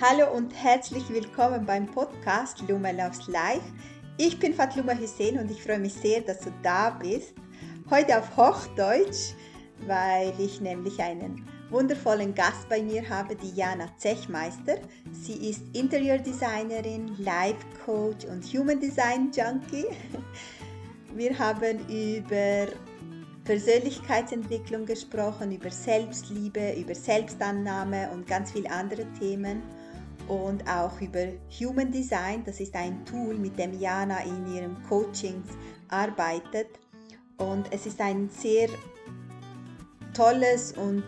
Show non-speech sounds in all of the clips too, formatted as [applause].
Hallo und herzlich willkommen beim Podcast Luma Loves Life. Ich bin Fatluma Hussein und ich freue mich sehr, dass du da bist. Heute auf Hochdeutsch, weil ich nämlich einen wundervollen Gast bei mir habe, die Jana Zechmeister. Sie ist Interiordesignerin, Life Coach und Human Design Junkie. Wir haben über Persönlichkeitsentwicklung gesprochen, über Selbstliebe, über Selbstannahme und ganz viele andere Themen und auch über Human Design. Das ist ein Tool, mit dem Jana in ihrem Coaching arbeitet. Und es ist ein sehr tolles und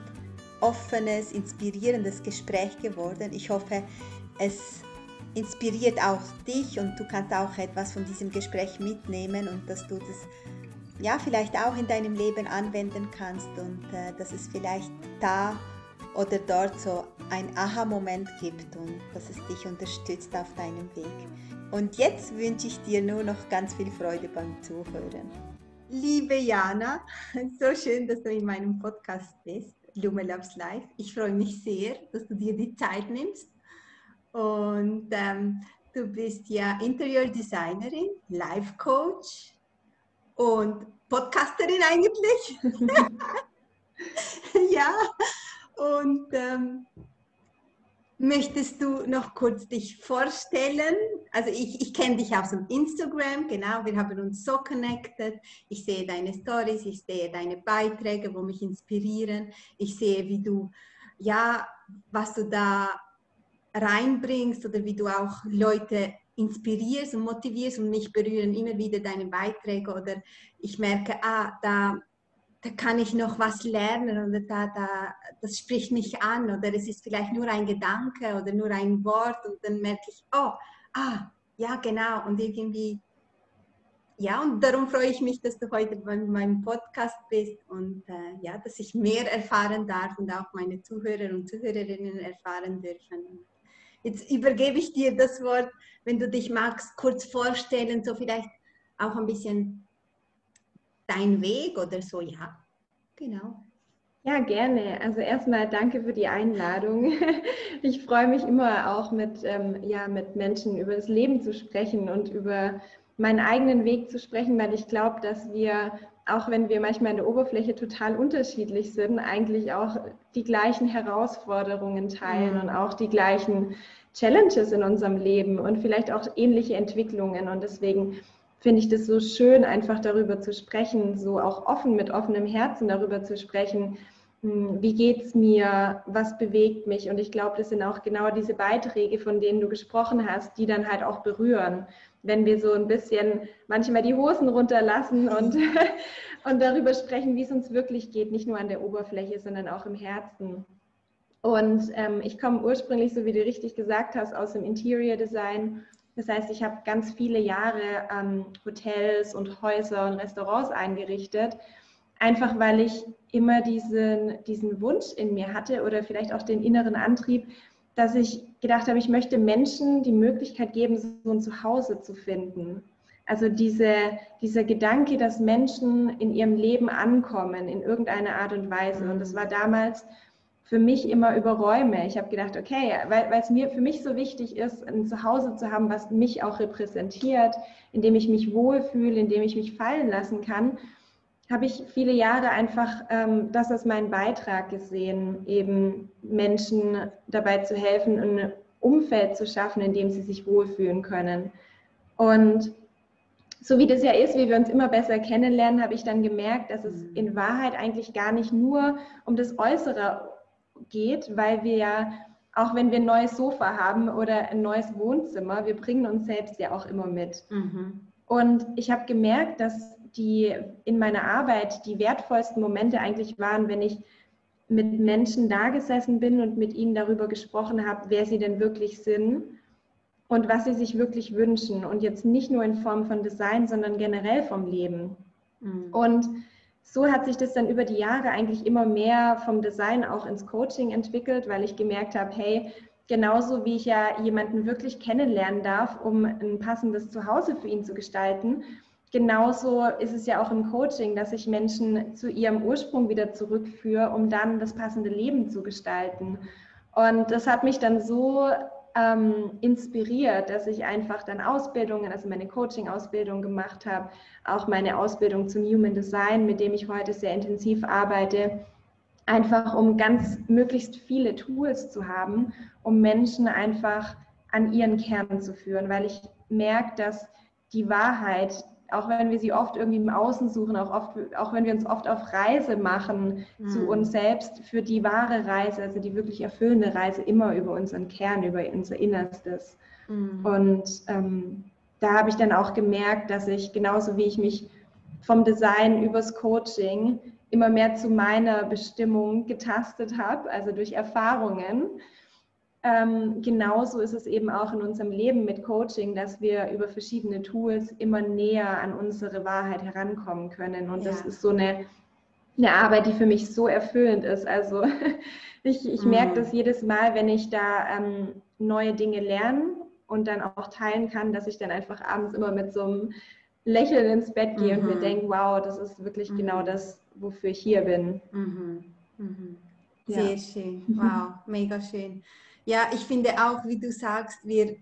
offenes, inspirierendes Gespräch geworden. Ich hoffe, es inspiriert auch dich und du kannst auch etwas von diesem Gespräch mitnehmen und dass du das ja vielleicht auch in deinem Leben anwenden kannst und äh, dass es vielleicht da oder dort so ein Aha-Moment gibt und dass es dich unterstützt auf deinem Weg. Und jetzt wünsche ich dir nur noch ganz viel Freude beim Zuhören. Liebe Jana, [laughs] so schön, dass du in meinem Podcast bist, Lume Loves Life. Ich freue mich sehr, dass du dir die Zeit nimmst. Und ähm, du bist ja Interior-Designerin, Life Coach und Podcasterin eigentlich. [laughs] ja, und ähm, möchtest du noch kurz dich vorstellen? Also ich, ich kenne dich aus dem Instagram, genau, wir haben uns so connected. Ich sehe deine Stories, ich sehe deine Beiträge, wo mich inspirieren. Ich sehe, wie du, ja, was du da reinbringst oder wie du auch Leute inspirierst und motivierst und mich berühren immer wieder deine Beiträge oder ich merke, ah, da da kann ich noch was lernen oder da, da, das spricht mich an oder es ist vielleicht nur ein Gedanke oder nur ein Wort und dann merke ich, oh, ah, ja, genau und irgendwie, ja, und darum freue ich mich, dass du heute bei meinem Podcast bist und äh, ja, dass ich mehr erfahren darf und auch meine Zuhörer und Zuhörerinnen erfahren dürfen. Jetzt übergebe ich dir das Wort, wenn du dich magst, kurz vorstellen, so vielleicht auch ein bisschen dein Weg oder so, ja. Genau. Ja, gerne. Also erstmal danke für die Einladung. [laughs] Ich freue mich immer auch mit, ähm, ja, mit Menschen über das Leben zu sprechen und über meinen eigenen Weg zu sprechen, weil ich glaube, dass wir, auch wenn wir manchmal in der Oberfläche total unterschiedlich sind, eigentlich auch die gleichen Herausforderungen teilen mhm. und auch die gleichen Challenges in unserem Leben und vielleicht auch ähnliche Entwicklungen. Und deswegen finde ich das so schön, einfach darüber zu sprechen, so auch offen mit offenem Herzen darüber zu sprechen, hm, wie geht es mir, was bewegt mich. Und ich glaube, das sind auch genau diese Beiträge, von denen du gesprochen hast, die dann halt auch berühren. Wenn wir so ein bisschen manchmal die Hosen runterlassen und, [laughs] und darüber sprechen, wie es uns wirklich geht, nicht nur an der Oberfläche, sondern auch im Herzen. Und ähm, ich komme ursprünglich, so wie du richtig gesagt hast, aus dem Interior Design das heißt, ich habe ganz viele Jahre ähm, Hotels und Häuser und Restaurants eingerichtet, einfach weil ich immer diesen, diesen Wunsch in mir hatte oder vielleicht auch den inneren Antrieb, dass ich gedacht habe, ich möchte Menschen die Möglichkeit geben, so ein Zuhause zu finden. Also diese, dieser Gedanke, dass Menschen in ihrem Leben ankommen in irgendeiner Art und Weise. Und das war damals für mich immer über Räume. Ich habe gedacht, okay, weil, es mir für mich so wichtig ist, ein Zuhause zu haben, was mich auch repräsentiert, in dem ich mich wohlfühle, in dem ich mich fallen lassen kann, habe ich viele Jahre einfach ähm, das als meinen Beitrag gesehen, eben Menschen dabei zu helfen, ein Umfeld zu schaffen, in dem sie sich wohlfühlen können. Und so wie das ja ist, wie wir uns immer besser kennenlernen, habe ich dann gemerkt, dass es in Wahrheit eigentlich gar nicht nur um das Äußere geht, weil wir ja, auch wenn wir ein neues Sofa haben oder ein neues Wohnzimmer, wir bringen uns selbst ja auch immer mit. Mhm. Und ich habe gemerkt, dass die in meiner Arbeit die wertvollsten Momente eigentlich waren, wenn ich mit Menschen da gesessen bin und mit ihnen darüber gesprochen habe, wer sie denn wirklich sind und was sie sich wirklich wünschen. Und jetzt nicht nur in Form von Design, sondern generell vom Leben. Mhm. Und so hat sich das dann über die Jahre eigentlich immer mehr vom Design auch ins Coaching entwickelt, weil ich gemerkt habe, hey, genauso wie ich ja jemanden wirklich kennenlernen darf, um ein passendes Zuhause für ihn zu gestalten, genauso ist es ja auch im Coaching, dass ich Menschen zu ihrem Ursprung wieder zurückführe, um dann das passende Leben zu gestalten. Und das hat mich dann so ähm, inspiriert, dass ich einfach dann Ausbildungen, also meine Coaching-Ausbildung gemacht habe, auch meine Ausbildung zum Human Design, mit dem ich heute sehr intensiv arbeite, einfach um ganz möglichst viele Tools zu haben, um Menschen einfach an ihren Kern zu führen, weil ich merke, dass die Wahrheit, auch wenn wir sie oft irgendwie im Außen suchen, auch, oft, auch wenn wir uns oft auf Reise machen mhm. zu uns selbst, für die wahre Reise, also die wirklich erfüllende Reise, immer über unseren Kern, über unser Innerstes. Mhm. Und ähm, da habe ich dann auch gemerkt, dass ich genauso wie ich mich vom Design übers Coaching immer mehr zu meiner Bestimmung getastet habe, also durch Erfahrungen, ähm, genauso ist es eben auch in unserem Leben mit Coaching, dass wir über verschiedene Tools immer näher an unsere Wahrheit herankommen können. Und ja. das ist so eine, eine Arbeit, die für mich so erfüllend ist. Also [laughs] ich, ich mhm. merke das jedes Mal, wenn ich da ähm, neue Dinge lerne und dann auch teilen kann, dass ich dann einfach abends immer mit so einem Lächeln ins Bett gehe mhm. und mir mhm. denke, wow, das ist wirklich mhm. genau das, wofür ich hier bin. Mhm. Mhm. Sehr ja. schön, wow, mega schön. Ja, ich finde auch, wie du sagst, wir,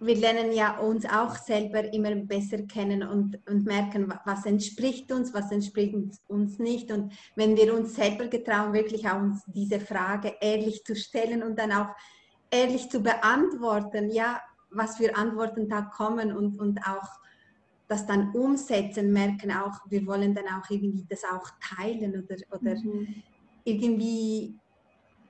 wir lernen ja uns auch selber immer besser kennen und, und merken, was entspricht uns, was entspricht uns nicht. Und wenn wir uns selber getrauen, wirklich auch uns diese Frage ehrlich zu stellen und dann auch ehrlich zu beantworten, ja, was für Antworten da kommen und, und auch das dann umsetzen, merken auch, wir wollen dann auch irgendwie das auch teilen oder, oder mhm. irgendwie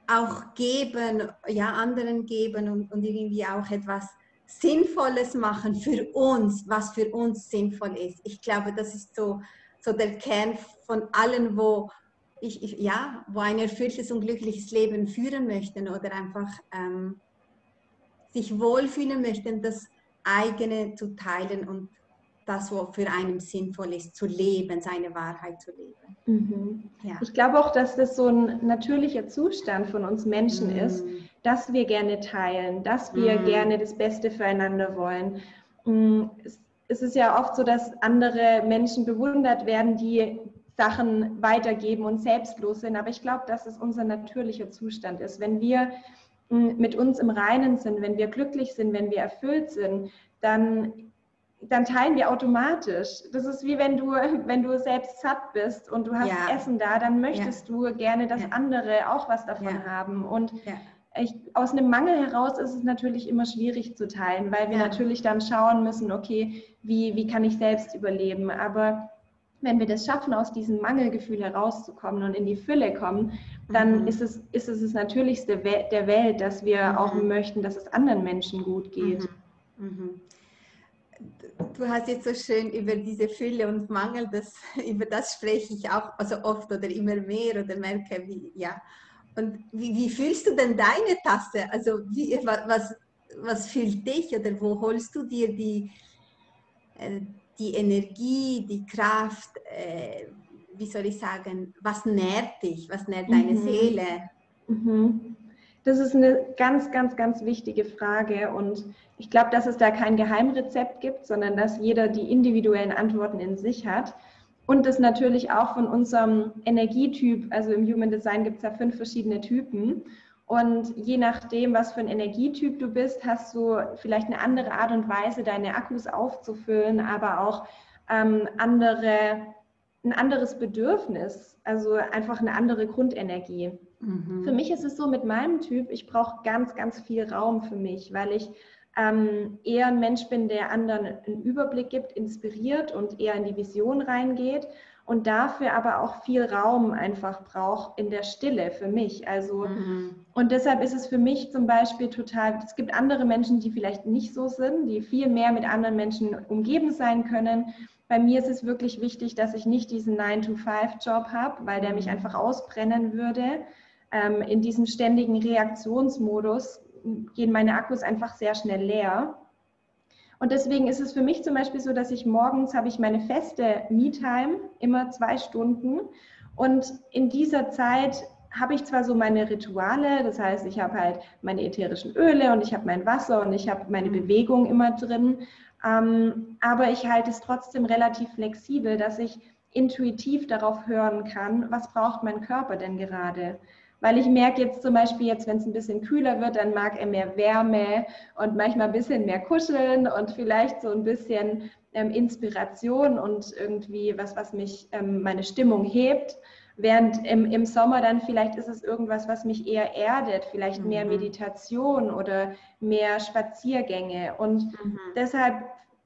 auch geben, ja, anderen geben und, und irgendwie auch etwas Sinnvolles machen für uns, was für uns sinnvoll ist. Ich glaube, das ist so, so der Kern von allen, wo ich, ich ja, wo ein erfülltes und glückliches Leben führen möchten oder einfach ähm, sich wohlfühlen möchten, das eigene zu teilen und das, was für einen sinnvoll ist, zu leben, seine Wahrheit zu leben. Mhm. Ja. Ich glaube auch, dass das so ein natürlicher Zustand von uns Menschen mhm. ist, dass wir gerne teilen, dass wir mhm. gerne das Beste füreinander wollen. Mm, es ist ja oft so, dass andere Menschen bewundert werden, die Sachen weitergeben und selbstlos sind. Aber ich glaube, dass es unser natürlicher Zustand ist. Wenn wir mm, mit uns im Reinen sind, wenn wir glücklich sind, wenn wir erfüllt sind, dann dann teilen wir automatisch. Das ist wie wenn du, [laughs] wenn du selbst satt bist und du hast ja. Essen da, dann möchtest ja. du gerne, dass ja. andere auch was davon haben. Und ich, aus einem Mangel heraus ist es natürlich immer schwierig zu teilen, weil wir natürlich dann schauen müssen, okay, wie, wie kann ich selbst überleben? Aber wenn wir das schaffen, aus diesem Mangelgefühl herauszukommen und in die Fülle kommen, dann mhm. ist, es, ist es das Natürlichste der Welt, dass wir mhm. auch möchten, dass es anderen Menschen gut geht. Mhm. Du hast jetzt so schön über diese Fülle und Mangel, das, [laughs] über das spreche ich auch also oft oder immer mehr oder merke, wie, ja. Und wie, wie fühlst du denn deine Tasse? Also wie, was, was fühlt dich oder wo holst du dir die, äh, die Energie, die Kraft, äh, wie soll ich sagen, was nährt dich, was nährt deine mhm. Seele? Mhm. Das ist eine ganz, ganz, ganz wichtige Frage und ich glaube, dass es da kein Geheimrezept gibt, sondern dass jeder die individuellen Antworten in sich hat. Und das natürlich auch von unserem Energietyp, also im Human Design gibt es ja fünf verschiedene Typen. Und je nachdem, was für ein Energietyp du bist, hast du vielleicht eine andere Art und Weise, deine Akkus aufzufüllen, aber auch ähm, andere, ein anderes Bedürfnis, also einfach eine andere Grundenergie. Mhm. Für mich ist es so mit meinem Typ, ich brauche ganz, ganz viel Raum für mich, weil ich ähm, eher ein Mensch bin, der anderen einen Überblick gibt, inspiriert und eher in die Vision reingeht und dafür aber auch viel Raum einfach braucht in der Stille für mich. Also mhm. und deshalb ist es für mich zum Beispiel total. Es gibt andere Menschen, die vielleicht nicht so sind, die viel mehr mit anderen Menschen umgeben sein können. Bei mir ist es wirklich wichtig, dass ich nicht diesen 9-to-5-Job habe, weil der mich mhm. einfach ausbrennen würde ähm, in diesem ständigen Reaktionsmodus gehen meine Akkus einfach sehr schnell leer. Und deswegen ist es für mich zum Beispiel so, dass ich morgens habe ich meine feste Me-Time, immer zwei Stunden. Und in dieser Zeit habe ich zwar so meine Rituale, das heißt, ich habe halt meine ätherischen Öle und ich habe mein Wasser und ich habe meine Bewegung immer drin, ähm, aber ich halte es trotzdem relativ flexibel, dass ich intuitiv darauf hören kann, was braucht mein Körper denn gerade. Weil ich merke jetzt zum Beispiel, jetzt wenn es ein bisschen kühler wird, dann mag er mehr Wärme und manchmal ein bisschen mehr kuscheln und vielleicht so ein bisschen ähm, Inspiration und irgendwie was, was mich ähm, meine Stimmung hebt. Während im, im Sommer dann vielleicht ist es irgendwas, was mich eher erdet, vielleicht mhm. mehr Meditation oder mehr Spaziergänge. Und mhm. deshalb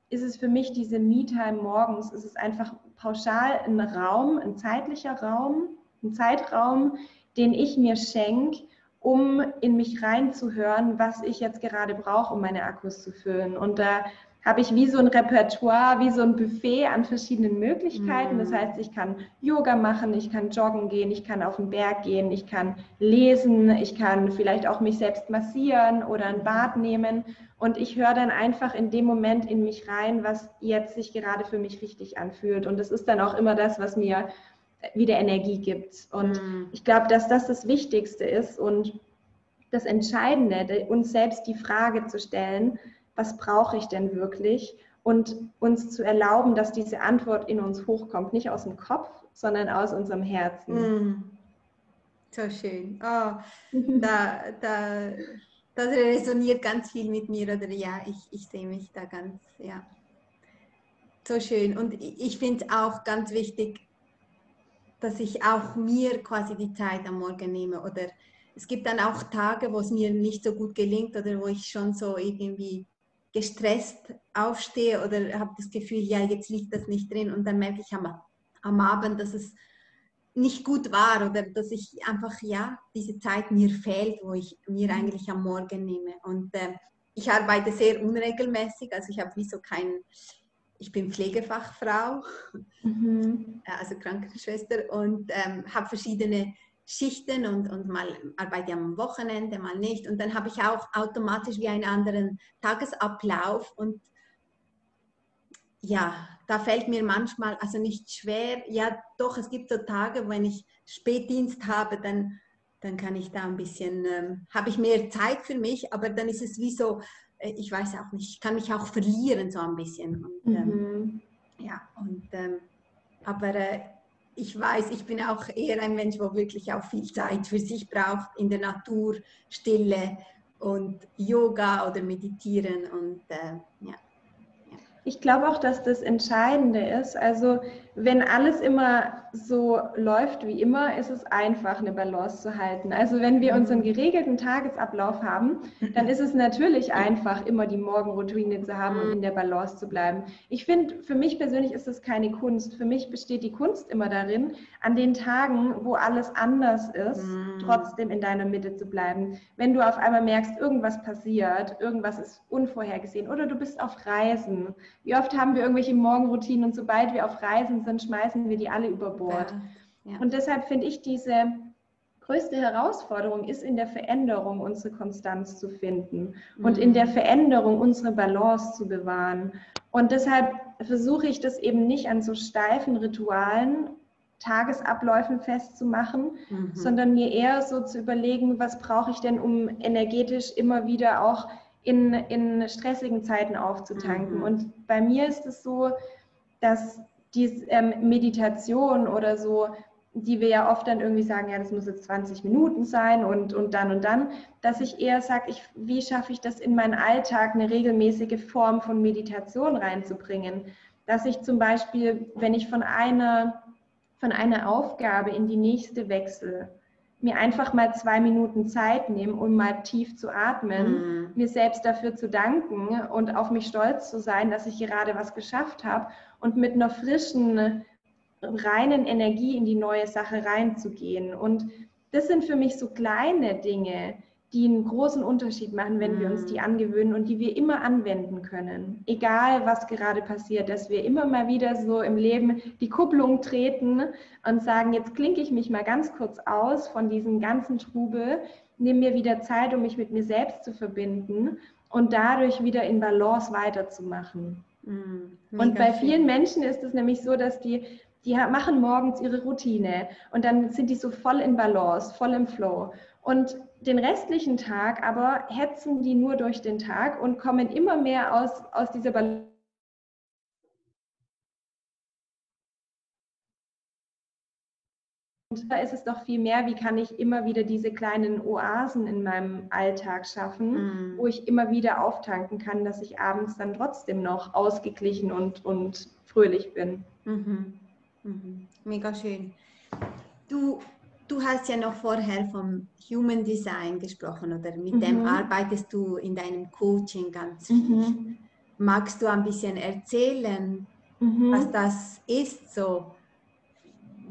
ist es für mich diese Me-Time morgens, ist es einfach pauschal ein Raum, ein zeitlicher Raum, ein Zeitraum, den ich mir schenke, um in mich reinzuhören, was ich jetzt gerade brauche, um meine Akkus zu füllen. Und da habe ich wie so ein Repertoire, wie so ein Buffet an verschiedenen Möglichkeiten. Das mhm. heißt, ich kann Yoga machen, ich kann joggen gehen, ich kann auf den Berg gehen, ich kann lesen, ich kann vielleicht auch mich selbst massieren oder ein Bad nehmen. Und ich höre dann einfach in dem Moment in mich rein, was jetzt sich gerade für mich richtig anfühlt. Und das ist dann auch immer das, was mir wieder Energie gibt. Und mhm. ich glaube, dass das das Wichtigste ist und das Entscheidende, uns selbst die Frage zu stellen, was brauche ich denn wirklich? Und uns zu erlauben, dass diese Antwort in uns hochkommt, nicht aus dem Kopf, sondern aus unserem Herzen. Mm. So schön. Oh, da, da, das resoniert ganz viel mit mir, oder ja, ich, ich sehe mich da ganz, ja. So schön. Und ich finde es auch ganz wichtig, dass ich auch mir quasi die Zeit am Morgen nehme. Oder es gibt dann auch Tage, wo es mir nicht so gut gelingt oder wo ich schon so irgendwie gestresst aufstehe oder habe das Gefühl, ja, jetzt liegt das nicht drin und dann merke ich am, am Abend, dass es nicht gut war oder dass ich einfach, ja, diese Zeit mir fehlt, wo ich mir mhm. eigentlich am Morgen nehme. Und äh, ich arbeite sehr unregelmäßig, also ich habe wie so kein, ich bin Pflegefachfrau, mhm. also Krankenschwester und ähm, habe verschiedene Schichten und, und mal arbeite am Wochenende, mal nicht. Und dann habe ich auch automatisch wie einen anderen Tagesablauf. Und ja, da fällt mir manchmal, also nicht schwer, ja doch, es gibt so Tage, wenn ich Spätdienst habe, dann, dann kann ich da ein bisschen, ähm, habe ich mehr Zeit für mich, aber dann ist es wie so, äh, ich weiß auch nicht, ich kann mich auch verlieren so ein bisschen. Und, ähm, mhm. Ja, und ähm, aber äh, ich weiß, ich bin auch eher ein Mensch, wo wirklich auch viel Zeit für sich braucht, in der Natur, Stille und Yoga oder Meditieren und äh, ja. Ich glaube auch, dass das Entscheidende ist. Also wenn alles immer so läuft wie immer, ist es einfach, eine Balance zu halten. Also wenn wir unseren mhm. geregelten Tagesablauf haben, dann ist es natürlich einfach, immer die Morgenroutine zu haben und in der Balance zu bleiben. Ich finde, für mich persönlich ist das keine Kunst. Für mich besteht die Kunst immer darin, an den Tagen, wo alles anders ist, mhm. trotzdem in deiner Mitte zu bleiben. Wenn du auf einmal merkst, irgendwas passiert, irgendwas ist unvorhergesehen oder du bist auf Reisen. Wie oft haben wir irgendwelche Morgenroutinen und sobald wir auf Reisen sind, schmeißen wir die alle über Bord. Ja, ja. Und deshalb finde ich diese größte Herausforderung ist in der Veränderung unsere Konstanz zu finden mhm. und in der Veränderung unsere Balance zu bewahren. Und deshalb versuche ich das eben nicht an so steifen Ritualen, Tagesabläufen festzumachen, mhm. sondern mir eher so zu überlegen, was brauche ich denn, um energetisch immer wieder auch in, in stressigen Zeiten aufzutanken. Mhm. Und bei mir ist es so, dass die ähm, Meditation oder so, die wir ja oft dann irgendwie sagen, ja, das muss jetzt 20 Minuten sein und, und dann und dann, dass ich eher sage, ich, wie schaffe ich das in meinen Alltag, eine regelmäßige Form von Meditation reinzubringen. Dass ich zum Beispiel, wenn ich von einer, von einer Aufgabe in die nächste wechsle, mir einfach mal zwei Minuten Zeit nehmen, um mal tief zu atmen, mhm. mir selbst dafür zu danken und auf mich stolz zu sein, dass ich gerade was geschafft habe und mit einer frischen, reinen Energie in die neue Sache reinzugehen. Und das sind für mich so kleine Dinge, die einen großen Unterschied machen, wenn wir uns die mhm. angewöhnen und die wir immer anwenden können. Egal, was gerade passiert, dass wir immer mal wieder so im Leben die Kupplung treten und sagen, jetzt klinke ich mich mal ganz kurz aus von diesem ganzen Trubel, nehme mir wieder Zeit, um mich mit mir selbst zu verbinden und dadurch wieder in Balance weiterzumachen. Mhm, und bei vielen Menschen ist es nämlich so, dass die die machen morgens ihre Routine und dann sind die so voll in Balance, voll im Flow. Und den restlichen Tag aber hetzen die nur durch den Tag und kommen immer mehr aus, aus dieser Balance. da ist es doch viel mehr, wie kann ich immer wieder diese kleinen Oasen in meinem Alltag schaffen, mm. wo ich immer wieder auftanken kann, dass ich abends dann trotzdem noch ausgeglichen und, und fröhlich bin. Mhm. Mhm. Mega schön. Du, du hast ja noch vorher vom Human Design gesprochen oder mit mhm. dem arbeitest du in deinem Coaching ganz viel. Mhm. Magst du ein bisschen erzählen, mhm. was das ist so?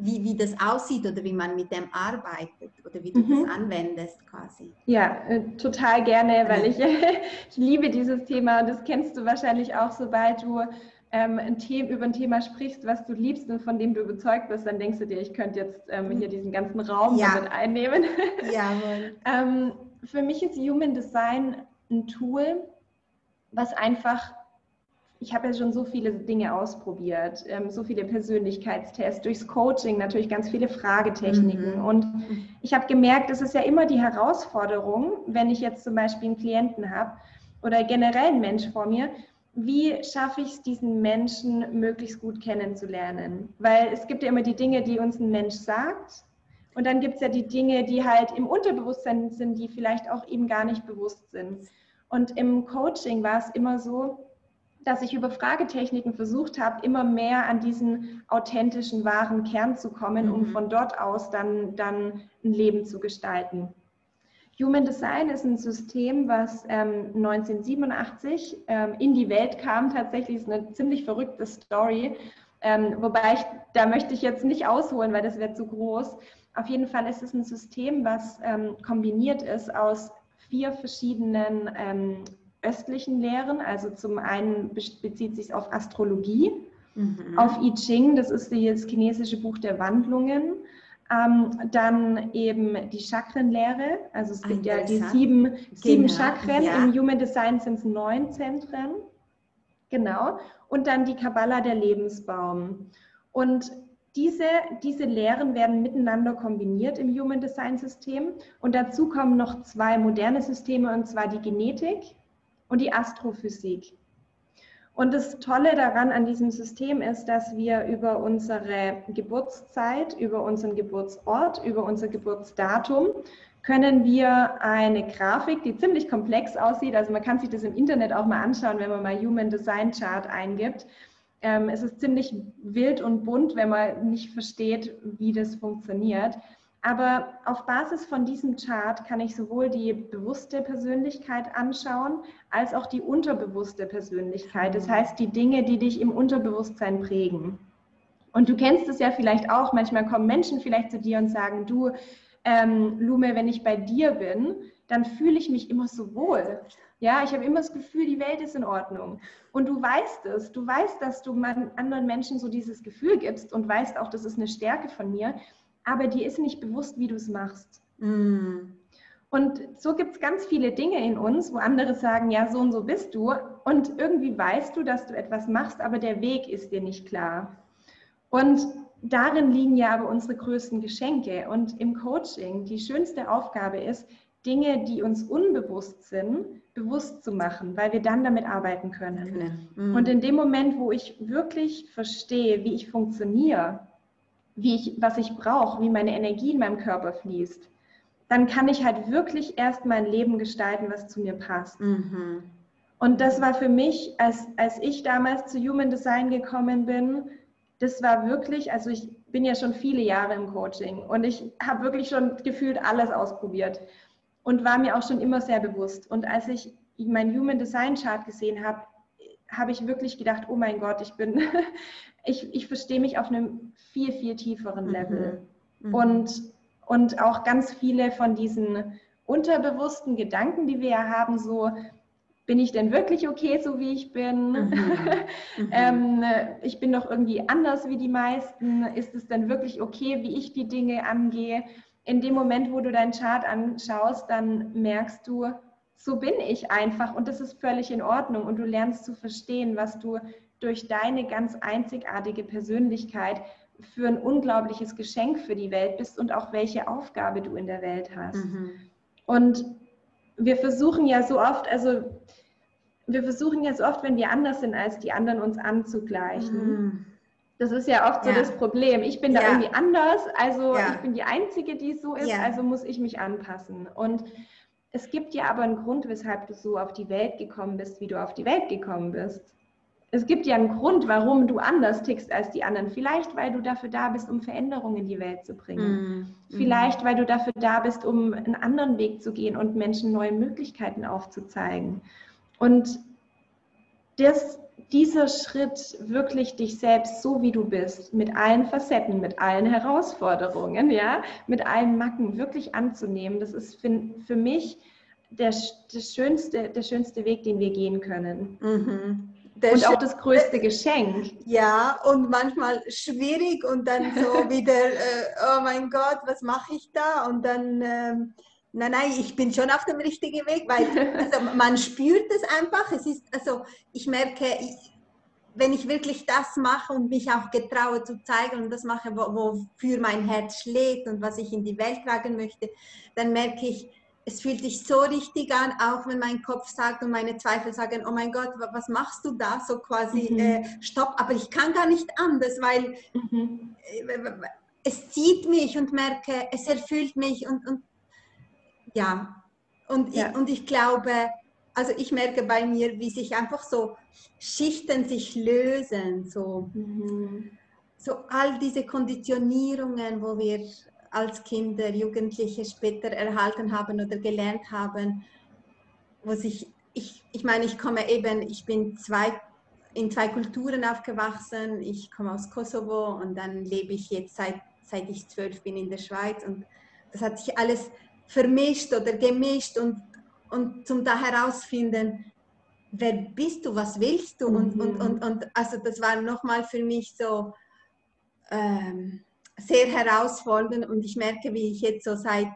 wie, wie das aussieht oder wie man mit dem arbeitet oder wie du mhm. das anwendest quasi. Ja, äh, total gerne, weil ich, [laughs] ich liebe dieses Thema und das kennst du wahrscheinlich auch, sobald du ähm, ein Thema, über ein Thema sprichst, was du liebst und von dem du überzeugt bist, dann denkst du dir, ich könnte jetzt ähm, hier mhm. diesen ganzen Raum ja. damit einnehmen. [laughs] Jawohl. ähm, für mich ist Human Design ein Tool, was einfach ich habe ja schon so viele Dinge ausprobiert, ähm, so viele Persönlichkeitstests, durchs Coaching natürlich ganz viele Fragetechniken. Mhm. Und ich habe gemerkt, es ist ja immer die Herausforderung, wenn ich jetzt zum Beispiel einen Klienten habe oder generell einen Mensch vor mir, wie schaffe ich es, diesen Menschen möglichst gut kennenzulernen? Weil es gibt ja immer die Dinge, die uns ein Mensch sagt. Und dann gibt es ja die Dinge, die halt im Unterbewusstsein sind, die vielleicht auch ihm gar nicht bewusst sind. Und im Coaching war es immer so, dass ich über Fragetechniken versucht habe, immer mehr an diesen authentischen, wahren Kern zu kommen, mhm. um von dort aus dann, dann ein Leben zu gestalten. Human Design ist ein System, was ähm, 1987 ähm, in die Welt kam. Tatsächlich ist eine ziemlich verrückte Story. Ähm, wobei ich, da möchte ich jetzt nicht ausholen, weil das wäre zu groß. Auf jeden Fall ist es ein System, was ähm, kombiniert ist aus vier verschiedenen ähm, östlichen Lehren. Also zum einen bezieht sich auf Astrologie, mhm. auf I Ching, das ist das chinesische Buch der Wandlungen. Ähm, dann eben die Chakrenlehre, also es gibt ja die sieben, sieben genau. Chakren, ja. im Human Design sind es neun Zentren. Genau. Und dann die Kabbala der Lebensbaum. Und diese, diese Lehren werden miteinander kombiniert im Human Design System. Und dazu kommen noch zwei moderne Systeme, und zwar die Genetik und die Astrophysik. Und das Tolle daran an diesem System ist, dass wir über unsere Geburtszeit, über unseren Geburtsort, über unser Geburtsdatum können wir eine Grafik, die ziemlich komplex aussieht, also man kann sich das im Internet auch mal anschauen, wenn man mal Human Design Chart eingibt. Ähm, es ist ziemlich wild und bunt, wenn man nicht versteht, wie das funktioniert. Aber auf Basis von diesem Chart kann ich sowohl die bewusste Persönlichkeit anschauen, als auch die unterbewusste Persönlichkeit. Das heißt, die Dinge, die dich im Unterbewusstsein prägen. Und du kennst es ja vielleicht auch, manchmal kommen Menschen vielleicht zu dir und sagen, du, ähm, Lume, wenn ich bei dir bin, dann fühle ich mich immer so wohl. Ja, ich habe immer das Gefühl, die Welt ist in Ordnung. Und du weißt es, du weißt, dass du anderen Menschen so dieses Gefühl gibst und weißt auch, das ist eine Stärke von mir aber dir ist nicht bewusst, wie du es machst. Mm. Und so gibt es ganz viele Dinge in uns, wo andere sagen, ja, so und so bist du. Und irgendwie weißt du, dass du etwas machst, aber der Weg ist dir nicht klar. Und darin liegen ja aber unsere größten Geschenke. Und im Coaching, die schönste Aufgabe ist, Dinge, die uns unbewusst sind, bewusst zu machen, weil wir dann damit arbeiten können. Mhm. Und in dem Moment, wo ich wirklich verstehe, wie ich funktioniere, wie ich, was ich brauche, wie meine Energie in meinem Körper fließt, dann kann ich halt wirklich erst mein Leben gestalten, was zu mir passt. Mhm. Und das war für mich, als, als ich damals zu Human Design gekommen bin, das war wirklich, also ich bin ja schon viele Jahre im Coaching und ich habe wirklich schon gefühlt alles ausprobiert und war mir auch schon immer sehr bewusst. Und als ich mein Human Design Chart gesehen habe, habe ich wirklich gedacht, oh mein Gott, ich bin, [laughs] ich, ich verstehe mich auf einem viel, viel tieferen mhm. Level. Mhm. Und, und auch ganz viele von diesen unterbewussten Gedanken, die wir ja haben, so, bin ich denn wirklich okay, so wie ich bin? Mhm. [laughs] Mhm. ähm, ich bin doch irgendwie anders wie die meisten. Ist es denn wirklich okay, wie ich die Dinge angehe? In dem Moment, wo du deinen Chart anschaust, dann merkst du, so bin ich einfach und das ist völlig in Ordnung und du lernst zu verstehen, was du durch deine ganz einzigartige Persönlichkeit für ein unglaubliches Geschenk für die Welt bist und auch welche Aufgabe du in der Welt hast. Mhm. Und wir versuchen ja so oft, also wir versuchen ja so oft, wenn wir anders sind als die anderen, uns anzugleichen. Mhm. Das ist ja oft so ja. das Problem. Ich bin da ja. irgendwie anders, also ja. ich bin die Einzige, die so ist, also muss ich mich anpassen. Und es gibt ja aber einen Grund, weshalb du so auf die Welt gekommen bist, wie du auf die Welt gekommen bist. Es gibt ja einen Grund, warum du anders tickst als die anderen. Vielleicht, weil du dafür da bist, um Veränderungen in die Welt zu bringen. Mm. Vielleicht, weil du dafür da bist, um einen anderen Weg zu gehen und Menschen neue Möglichkeiten aufzuzeigen. Und das, dieser Schritt, wirklich dich selbst so wie du bist, mit allen Facetten, mit allen Herausforderungen, ja, mit allen Macken wirklich anzunehmen, das ist für, für mich der, der, schönste, der schönste Weg, den wir gehen können. Mhm. und auch das größte Geschenk. Ja, und manchmal schwierig und dann so [laughs] wieder, äh, oh mein Gott, was mache ich da? Und dann, ähm, nein, nein, ich bin schon auf dem richtigen Weg, weil also [laughs] man spürt es einfach. Es ist, also ich merke, ich, wenn ich wirklich das mache und mich auch getraue zu zeigen und das mache, wofür mein Herz schlägt und was ich in die Welt tragen möchte, dann merke ich, es fühlt sich so richtig an, auch wenn mein Kopf sagt und meine Zweifel sagen, oh mein Gott, was machst du da? So quasi, mhm. äh, stopp, aber ich kann gar nicht anders, weil mhm. äh, es zieht mich und merke, es erfüllt mich und, und ja, und, ja. Ich, und ich glaube, also ich merke bei mir, wie sich einfach so Schichten sich lösen, so, mhm. so all diese Konditionierungen, wo wir als Kinder, Jugendliche später erhalten haben oder gelernt haben, wo sich, ich, ich meine, ich komme eben, ich bin zwei, in zwei Kulturen aufgewachsen, ich komme aus Kosovo und dann lebe ich jetzt seit, seit ich zwölf bin in der Schweiz und das hat sich alles vermischt oder gemischt und, und zum da herausfinden, wer bist du, was willst du? Und, mhm. und, und, und also das war nochmal für mich so, ähm, sehr herausfordernd und ich merke, wie ich jetzt so seit,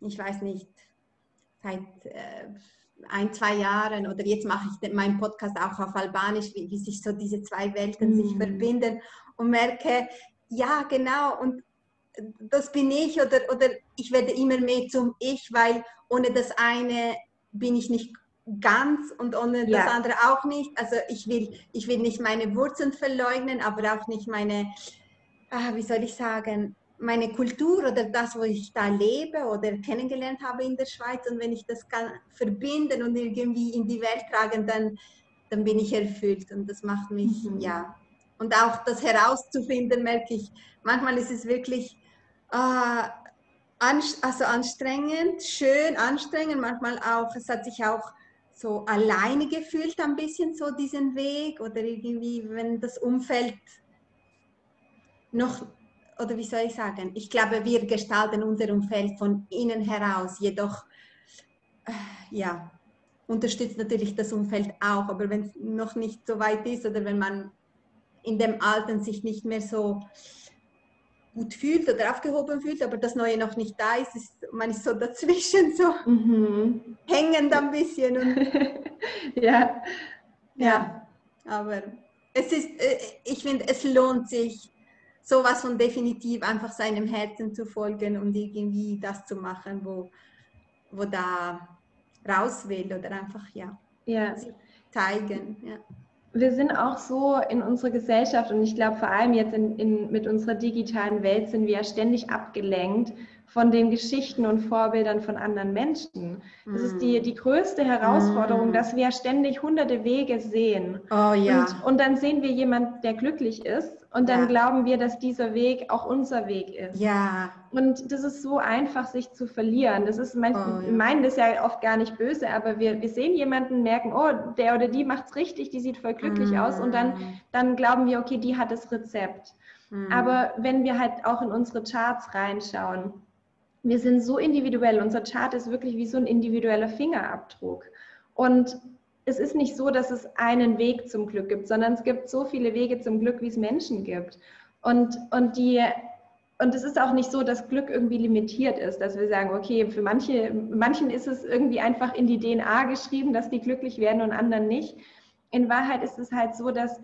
ich weiß nicht, seit äh, ein, zwei Jahren oder jetzt mache ich meinen Podcast auch auf Albanisch, wie, wie sich so diese zwei Welten mm. sich mhm. verbinden und merke, ja, genau, und das bin ich oder, oder ich werde immer mehr zum Ich, weil ohne das eine bin ich nicht ganz und ohne ja. das andere auch nicht. Also ich will, ich will nicht meine Wurzeln verleugnen, aber auch nicht meine ah, wie soll ich sagen, meine Kultur oder das, wo ich da lebe oder kennengelernt habe in der Schweiz. Und wenn ich das kann verbinden und irgendwie in die Welt tragen, dann, dann bin ich erfüllt. Und das macht mich, mhm. ja. Und auch das herauszufinden, merke ich, manchmal ist es wirklich äh, also anstrengend, schön anstrengend, manchmal auch, es hat sich auch so alleine gefühlt, ein bisschen so diesen Weg oder irgendwie, wenn das Umfeld noch, oder wie soll ich sagen, ich glaube, wir gestalten unser Umfeld von innen heraus, jedoch, äh, ja, unterstützt natürlich das Umfeld auch, aber wenn es noch nicht so weit ist oder wenn man in dem Alten sich nicht mehr so gut fühlt oder aufgehoben fühlt, aber das Neue noch nicht da ist, ist man ist so dazwischen, so mhm. hängend ein bisschen. Und, [laughs] ja. ja, aber es ist, äh, ich finde, es lohnt sich, sowas von definitiv einfach seinem Herzen zu folgen und irgendwie das zu machen, wo, wo da raus will oder einfach ja, ja. zeigen. Ja. Wir sind auch so in unserer Gesellschaft und ich glaube vor allem jetzt in, in, mit unserer digitalen Welt sind wir ja ständig abgelenkt von den Geschichten und Vorbildern von anderen Menschen. Das ist die, mm. die größte Herausforderung, mm. dass wir ständig hunderte Wege sehen. Oh, ja. und, und dann sehen wir jemanden, der glücklich ist und dann ja. glauben wir, dass dieser Weg auch unser Weg ist. Ja. Und das ist so einfach, sich zu verlieren. Das ist, mein, oh, ja. meinen das ja oft gar nicht böse, aber wir, wir sehen jemanden, merken, oh, der oder die macht es richtig, die sieht voll glücklich mm. aus und dann, dann glauben wir, okay, die hat das Rezept. Mm. Aber wenn wir halt auch in unsere Charts reinschauen, wir sind so individuell. Unser Chart ist wirklich wie so ein individueller Fingerabdruck. Und es ist nicht so, dass es einen Weg zum Glück gibt, sondern es gibt so viele Wege zum Glück, wie es Menschen gibt. Und, und die und es ist auch nicht so, dass Glück irgendwie limitiert ist, dass wir sagen, okay, für manche, manchen ist es irgendwie einfach in die DNA geschrieben, dass die glücklich werden und anderen nicht. In Wahrheit ist es halt so, dass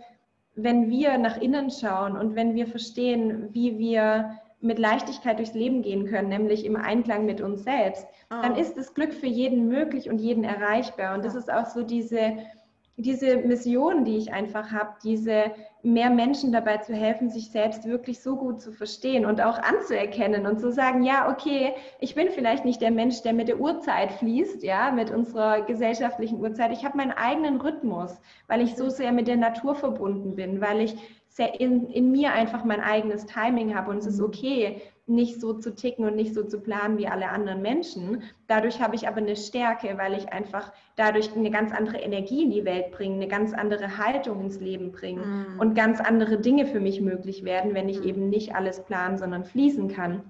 wenn wir nach innen schauen und wenn wir verstehen, wie wir mit Leichtigkeit durchs Leben gehen können, nämlich im Einklang mit uns selbst, oh. dann ist das Glück für jeden möglich und jeden erreichbar. Und das ist auch so diese, diese Mission, die ich einfach habe, diese mehr Menschen dabei zu helfen, sich selbst wirklich so gut zu verstehen und auch anzuerkennen und zu sagen, ja, okay, ich bin vielleicht nicht der Mensch, der mit der Uhrzeit fließt, ja, mit unserer gesellschaftlichen Uhrzeit. Ich habe meinen eigenen Rhythmus, weil ich so sehr mit der Natur verbunden bin, weil ich in, in mir einfach mein eigenes Timing habe und es ist mhm. okay, nicht so zu ticken und nicht so zu planen wie alle anderen Menschen. Dadurch habe ich aber eine Stärke, weil ich einfach dadurch eine ganz andere Energie in die Welt bringe, eine ganz andere Haltung ins Leben bringe mm. und ganz andere Dinge für mich möglich werden, wenn ich mm. eben nicht alles planen, sondern fließen kann.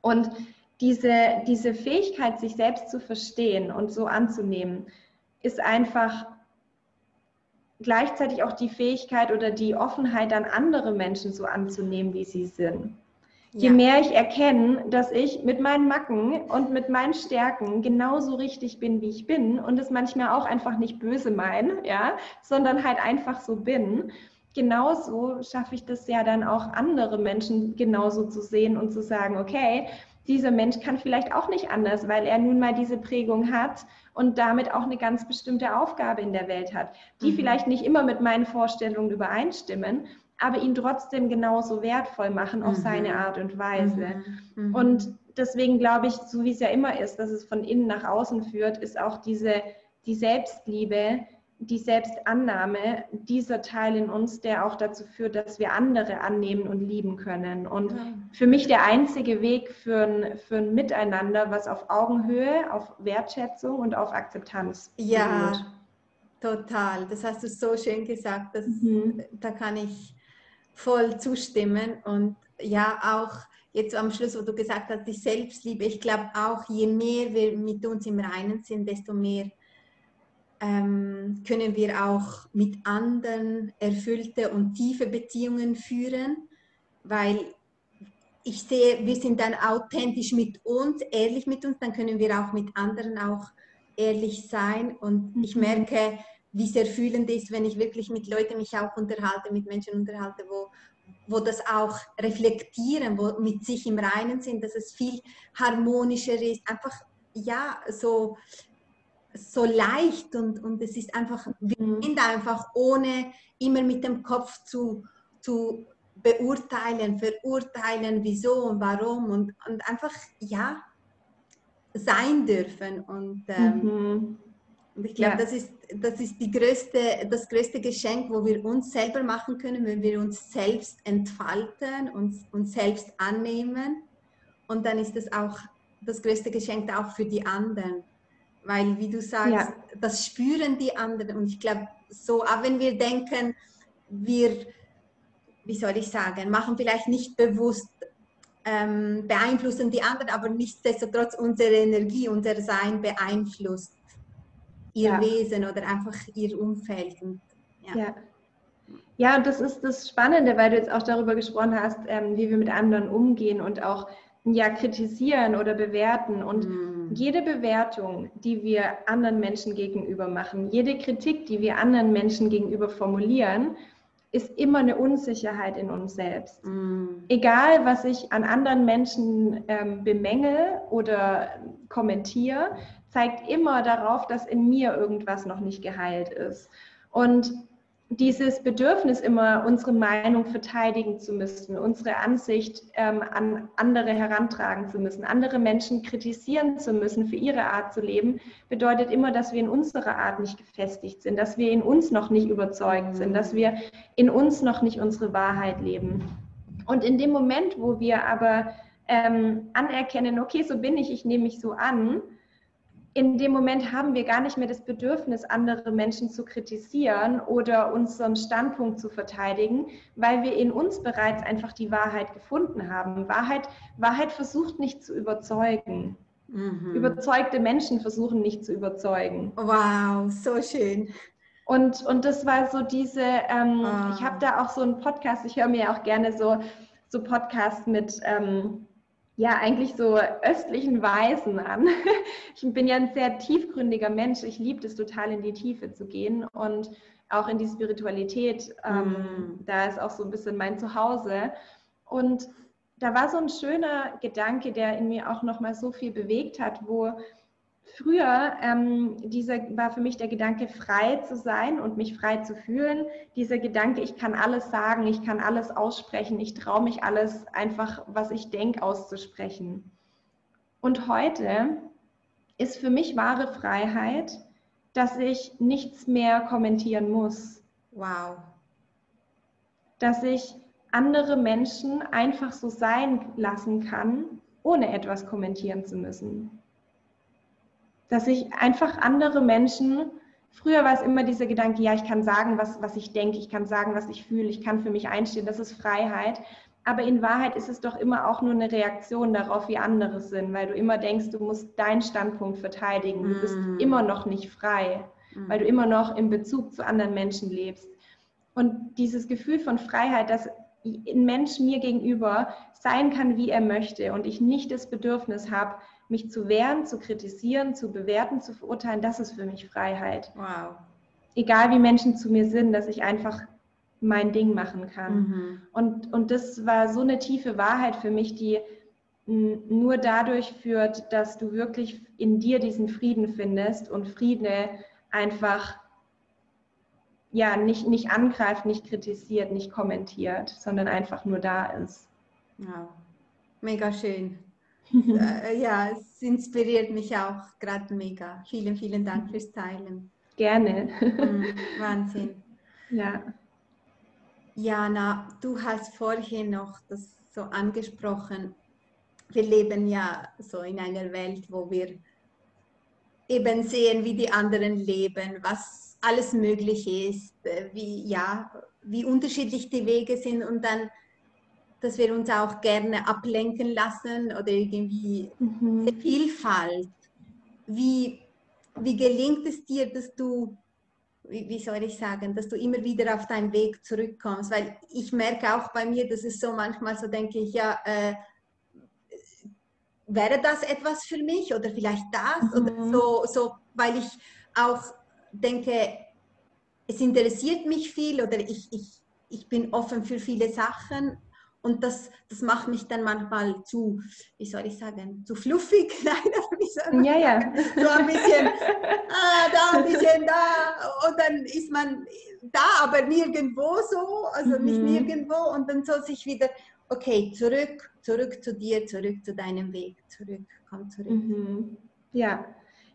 Und diese, diese Fähigkeit, sich selbst zu verstehen und so anzunehmen, ist einfach gleichzeitig auch die Fähigkeit oder die Offenheit, dann andere Menschen so anzunehmen, wie sie sind. Je ja. mehr ich erkenne, dass ich mit meinen Macken und mit meinen Stärken genauso richtig bin, wie ich bin und es manchmal auch einfach nicht böse meine, ja, sondern halt einfach so bin, genauso schaffe ich das ja dann auch andere Menschen genauso zu sehen und zu sagen, okay, dieser Mensch kann vielleicht auch nicht anders, weil er nun mal diese Prägung hat und damit auch eine ganz bestimmte Aufgabe in der Welt hat, die mhm. vielleicht nicht immer mit meinen Vorstellungen übereinstimmen, aber ihn trotzdem genauso wertvoll machen auf mhm. seine Art und Weise. Mhm. mhm. Und deswegen glaube ich, so wie es ja immer ist, dass es von innen nach außen führt, ist auch diese die Selbstliebe, die Selbstannahme dieser Teil in uns, der auch dazu führt, dass wir andere annehmen und lieben können. Und ja. für mich der einzige Weg für ein, für ein Miteinander, was auf Augenhöhe, auf Wertschätzung und auf Akzeptanz ja. Beruht. Total, das hast du so schön gesagt. Das, mhm. Da kann ich voll zustimmen. Und ja, auch jetzt am Schluss, wo du gesagt hast, die Selbstliebe, ich glaube auch, je mehr wir mit uns im Reinen sind, desto mehr ähm, können wir auch mit anderen erfüllte und tiefe Beziehungen führen, weil ich sehe, wir sind dann authentisch mit uns, ehrlich mit uns, dann können wir auch mit anderen auch ehrlich sein. Und ich mhm. merke, wie sehr fühlend ist, wenn ich wirklich mit Leuten mich auch unterhalte, mit Menschen unterhalte, wo, wo das auch reflektieren, wo mit sich im Reinen sind, dass es viel harmonischer ist, einfach ja, so, so leicht und, und es ist einfach, wir mhm. sind einfach ohne immer mit dem Kopf zu, zu beurteilen, verurteilen, wieso und warum und, und einfach, ja, sein dürfen und ähm, mhm. Und ich glaube, ja. das, ist, das ist die größte, das größte Geschenk, wo wir uns selber machen können, wenn wir uns selbst entfalten, uns, uns selbst annehmen. Und dann ist das auch das größte Geschenk auch für die anderen. Weil, wie du sagst, ja. das spüren die anderen. Und ich glaube, so, auch wenn wir denken, wir, wie soll ich sagen, machen vielleicht nicht bewusst, ähm, beeinflussen die anderen, aber nichtsdestotrotz unsere Energie, unser Sein beeinflusst ihr ja. Wesen oder einfach ihr Umfeld. Und, ja. ja. Ja, und das ist das Spannende, weil du jetzt auch darüber gesprochen hast, ähm, wie wir mit anderen umgehen und auch ja, kritisieren oder bewerten. Und mm. Jede Bewertung, die wir anderen Menschen gegenüber machen, jede Kritik, die wir anderen Menschen gegenüber formulieren, ist immer eine Unsicherheit in uns selbst. Mm. Egal, was ich an anderen Menschen ähm, bemängel oder kommentiere, zeigt immer darauf, dass in mir irgendwas noch nicht geheilt ist. Und dieses Bedürfnis, immer unsere Meinung verteidigen zu müssen, unsere Ansicht ähm, an andere herantragen zu müssen, andere Menschen kritisieren zu müssen für ihre Art zu leben, bedeutet immer, dass wir in unserer Art nicht gefestigt sind, dass wir in uns noch nicht überzeugt sind, dass wir in uns noch nicht unsere Wahrheit leben. Und in dem Moment, wo wir aber ähm, anerkennen, okay, so bin ich, ich nehme mich so an, in dem Moment haben wir gar nicht mehr das Bedürfnis, andere Menschen zu kritisieren oder unseren Standpunkt zu verteidigen, weil wir in uns bereits einfach die Wahrheit gefunden haben. Wahrheit, Wahrheit versucht nicht zu überzeugen. Mhm. Überzeugte Menschen versuchen nicht zu überzeugen. Wow, so schön. Und, und das war so diese, ähm, oh. ich habe da auch so einen Podcast, ich höre mir auch gerne so, so Podcasts mit ähm, ja eigentlich so östlichen Weisen an. [laughs] Ich bin ja ein sehr tiefgründiger Mensch. Ich liebe es total in die Tiefe zu gehen und auch in die Spiritualität. Ähm, mm. da ist auch so ein bisschen mein Zuhause. Und da war so ein schöner Gedanke, der in mir auch noch mal so viel bewegt hat, wo früher ähm, dieser war für mich der Gedanke, frei zu sein und mich frei zu fühlen. Dieser Gedanke, ich kann alles sagen, ich kann alles aussprechen, ich traue mich alles einfach, was ich denke, auszusprechen. Und heute ist für mich wahre Freiheit, dass ich nichts mehr kommentieren muss. Wow. Dass ich andere Menschen einfach so sein lassen kann, ohne etwas kommentieren zu müssen dass ich einfach andere Menschen, früher war es immer dieser Gedanke, ja, ich kann sagen, was, was ich denke, ich kann sagen, was ich fühle, ich kann für mich einstehen, das ist Freiheit. Aber in Wahrheit ist es doch immer auch nur eine Reaktion darauf, wie andere sind, weil du immer denkst, du musst deinen Standpunkt verteidigen. Du bist mm. immer noch nicht frei, mm. weil du immer noch im Bezug zu anderen Menschen lebst. Und dieses Gefühl von Freiheit, dass ein Mensch mir gegenüber sein kann, wie er möchte und ich nicht das Bedürfnis habe, mich zu wehren, zu kritisieren, zu bewerten, zu verurteilen, das ist für mich Freiheit. Wow. Egal wie Menschen zu mir sind, dass ich einfach mein Ding machen kann. Mhm. Und, und das war so eine tiefe Wahrheit für mich, die nur dadurch führt, dass du wirklich in dir diesen Frieden findest und Friede einfach ja nicht, nicht angreift, nicht kritisiert, nicht kommentiert, sondern einfach nur da ist. Wow. Mega schön. Äh, ja, es inspiriert mich auch gerade mega. Vielen, vielen Dank fürs Teilen. Gerne. Mhm, [laughs] Wahnsinn. Ja. Jana, du hast vorhin noch das so angesprochen. Wir leben ja so in einer Welt, wo wir eben sehen, wie die anderen leben, was alles möglich ist, äh, wie, ja, wie unterschiedlich die Wege sind und dann dass wir uns auch gerne ablenken lassen oder irgendwie mhm. Vielfalt. Wie, wie gelingt es dir, dass du, wie, wie soll ich sagen, dass du immer wieder auf deinen Weg zurückkommst? Weil ich merke auch bei mir, dass es so manchmal so denke ich, ja, äh, wäre das etwas für mich oder vielleicht das mhm. oder so, so, weil ich auch denke, es interessiert mich viel oder ich, ich, ich bin offen für viele Sachen und das, das macht mich dann manchmal zu, wie soll ich sagen, zu fluffig. [laughs] Nein, ja, ja. So ein bisschen ah, da, ein bisschen da. Und dann ist man da, aber nirgendwo so, also mhm. nicht nirgendwo. Und dann soll sich wieder, okay, zurück, zurück zu dir, zurück zu deinem Weg, zurück, komm zurück. Mhm. Ja,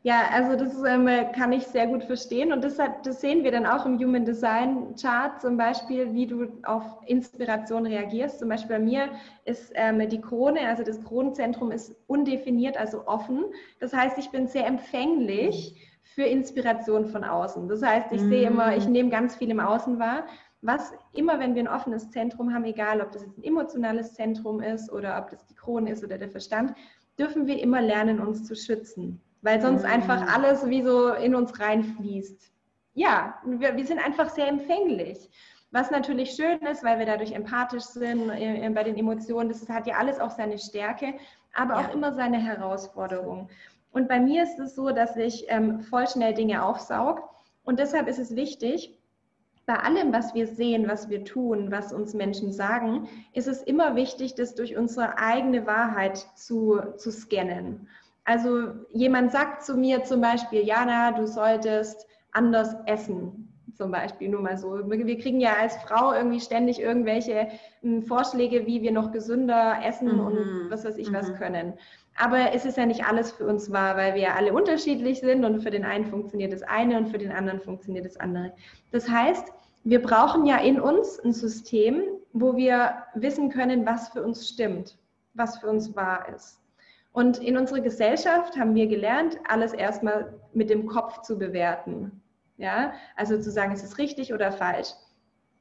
ja, also das ähm, kann ich sehr gut verstehen und das, hat, das sehen wir dann auch im Human Design Chart zum Beispiel, wie du auf Inspiration reagierst. Zum Beispiel bei mir ist ähm, die Krone, also das Kronenzentrum ist undefiniert, also offen. Das heißt, ich bin sehr empfänglich für Inspiration von außen. Das heißt, ich mhm. sehe immer, ich nehme ganz viel im Außen wahr. Was immer, wenn wir ein offenes Zentrum haben, egal ob das jetzt ein emotionales Zentrum ist oder ob das die Krone ist oder der Verstand, dürfen wir immer lernen, uns zu schützen weil sonst einfach mhm. alles wie so in uns reinfließt. Ja, wir, wir sind einfach sehr empfänglich. Was natürlich schön ist, weil wir dadurch empathisch sind äh, bei den Emotionen, das hat ja alles auch seine Stärke, aber ja. auch immer seine Herausforderung. Und bei mir ist es so, dass ich ähm, voll schnell Dinge aufsaug. Und deshalb ist es wichtig, bei allem, was wir sehen, was wir tun, was uns Menschen sagen, ist es immer wichtig, das durch unsere eigene Wahrheit zu, zu scannen. Also jemand sagt zu mir zum Beispiel, Jana, du solltest anders essen. Zum Beispiel, nur mal so. Wir kriegen ja als Frau irgendwie ständig irgendwelche hm, Vorschläge, wie wir noch gesünder essen mhm. und was weiß ich mhm. was können. Aber es ist ja nicht alles für uns wahr, weil wir ja alle unterschiedlich sind und für den einen funktioniert das eine und für den anderen funktioniert das andere. Das heißt, wir brauchen ja in uns ein System, wo wir wissen können, was für uns stimmt, was für uns wahr ist. Und in unserer Gesellschaft haben wir gelernt, alles erstmal mit dem Kopf zu bewerten. Ja, also zu sagen, ist es richtig oder falsch.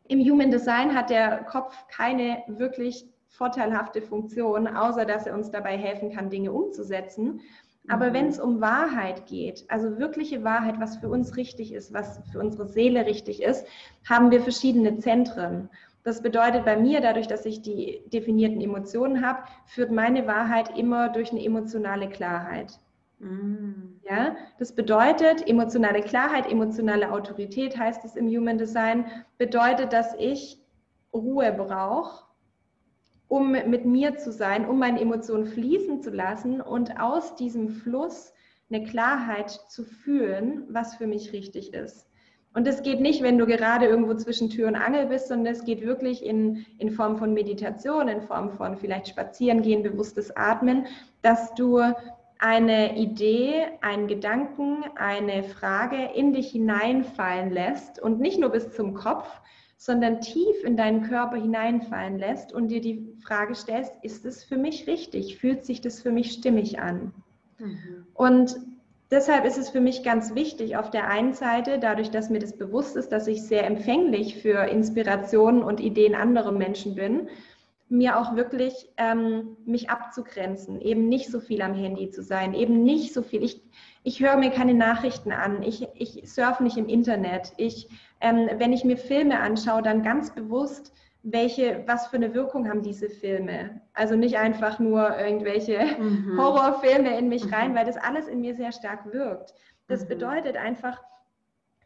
Im Human Design hat der Kopf keine wirklich vorteilhafte Funktion, außer dass er uns dabei helfen kann, Dinge umzusetzen. Aber mhm. wenn es um Wahrheit geht, also wirkliche Wahrheit, was für uns richtig ist, was für unsere Seele richtig ist, haben wir verschiedene Zentren. Das bedeutet bei mir, dadurch, dass ich die definierten Emotionen habe, führt meine Wahrheit immer durch eine emotionale Klarheit. Mm. Ja, das bedeutet, emotionale Klarheit, emotionale Autorität heißt es im Human Design, bedeutet, dass ich Ruhe brauche, um mit mir zu sein, um meine Emotionen fließen zu lassen und aus diesem Fluss eine Klarheit zu fühlen, was für mich richtig ist. Und das geht nicht, wenn du gerade irgendwo zwischen Tür und Angel bist, sondern es geht wirklich in, in Form von Meditation, in Form von vielleicht Spazierengehen, bewusstes Atmen, dass du eine Idee, einen Gedanken, eine Frage in dich hineinfallen lässt und nicht nur bis zum Kopf, sondern tief in deinen Körper hineinfallen lässt und dir die Frage stellst, ist es für mich richtig? Fühlt sich das für mich stimmig an? Mhm. Und deshalb ist es für mich ganz wichtig, auf der einen Seite, dadurch, dass mir das bewusst ist, dass ich sehr empfänglich für Inspirationen und Ideen anderer Menschen bin, mir auch wirklich ähm, mich abzugrenzen, eben nicht so viel am Handy zu sein, eben nicht so viel. Ich, ich höre mir keine Nachrichten an, ich, ich surfe nicht im Internet. Ich, ähm, wenn ich mir Filme anschaue, dann ganz bewusst, welche, was für eine Wirkung haben diese Filme. Also nicht einfach nur irgendwelche mhm. Horrorfilme in mich rein, mhm. weil das alles in mir sehr stark wirkt. Das mhm. bedeutet einfach,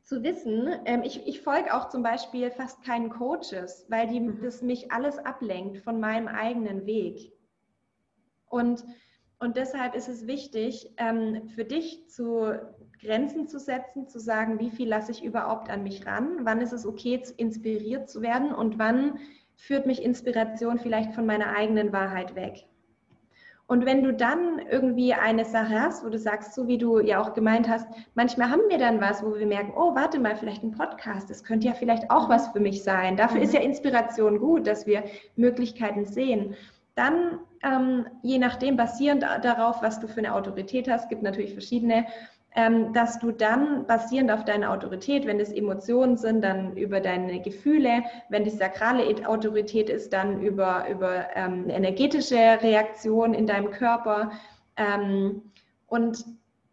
zu wissen, ähm, ich, ich folge auch zum Beispiel fast keinen Coaches, weil die, mhm. das mich alles ablenkt von meinem eigenen Weg. Und, und deshalb ist es wichtig, ähm, für dich zu Grenzen zu setzen, zu sagen, wie viel lasse ich überhaupt an mich ran, wann ist es okay, inspiriert zu werden und wann führt mich Inspiration vielleicht von meiner eigenen Wahrheit weg. Und wenn du dann irgendwie eine Sache hast, wo du sagst, so wie du ja auch gemeint hast, manchmal haben wir dann was, wo wir merken, oh, warte mal, vielleicht ein Podcast, das könnte ja vielleicht auch was für mich sein. Dafür ist ja mhm. Inspiration gut, dass wir Möglichkeiten sehen. Dann, ähm, je nachdem, basierend darauf, was du für eine Autorität hast, gibt natürlich verschiedene, dass du dann basierend auf deiner Autorität, wenn es Emotionen sind, dann über deine Gefühle, wenn die sakrale Autorität ist, dann über, über ähm, energetische Reaktion in deinem Körper ähm, und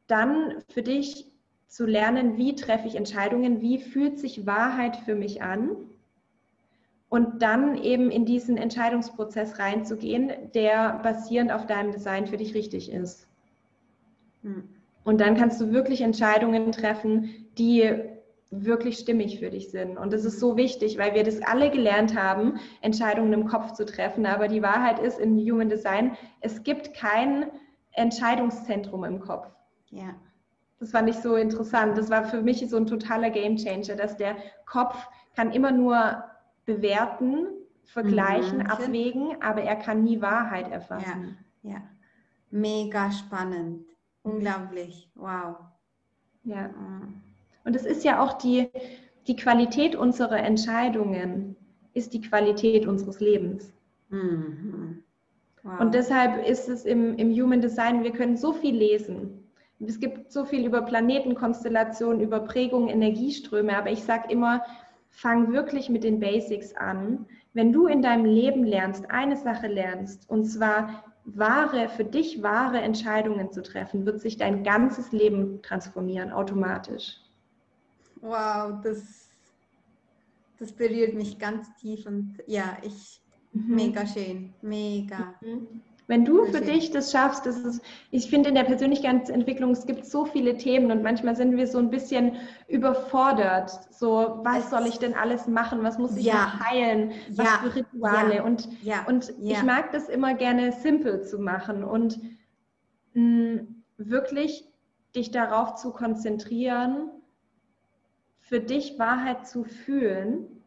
dann für dich zu lernen, wie treffe ich Entscheidungen, wie fühlt sich Wahrheit für mich an und dann eben in diesen Entscheidungsprozess reinzugehen, der basierend auf deinem Design für dich richtig ist. Hm. Und dann kannst du wirklich Entscheidungen treffen, die wirklich stimmig für dich sind. Und das ist so wichtig, weil wir das alle gelernt haben, Entscheidungen im Kopf zu treffen. Aber die Wahrheit ist in Human Design, es gibt kein Entscheidungszentrum im Kopf. Ja. Das fand ich so interessant. Das war für mich so ein totaler Gamechanger, dass der Kopf kann immer nur bewerten, vergleichen, mhm. abwägen, aber er kann nie Wahrheit erfassen. Ja, ja. mega spannend. Unglaublich, wow. Ja. Und es ist ja auch die, die Qualität unserer Entscheidungen, ist die Qualität unseres Lebens. Mhm. Wow. Und deshalb ist es im, im Human Design, wir können so viel lesen. Es gibt so viel über Planetenkonstellationen, über Prägungen, Energieströme, aber ich sage immer, fang wirklich mit den Basics an. Wenn du in deinem Leben lernst, eine Sache lernst, und zwar wahre, für dich wahre Entscheidungen zu treffen, wird sich dein ganzes Leben transformieren, automatisch. Wow, das, das berührt mich ganz tief und ja, ich, mhm. mega schön, mega. Mhm. Wenn du für dich das schaffst, das ist, ich finde in der Persönlichkeitsentwicklung, es gibt so viele Themen und manchmal sind wir so ein bisschen überfordert. So, was soll ich denn alles machen? Was muss ich ja, heilen? Was ja, für Rituale? Ja, und, und ich mag das immer gerne simpel zu machen und mh, wirklich dich darauf zu konzentrieren, für dich Wahrheit zu fühlen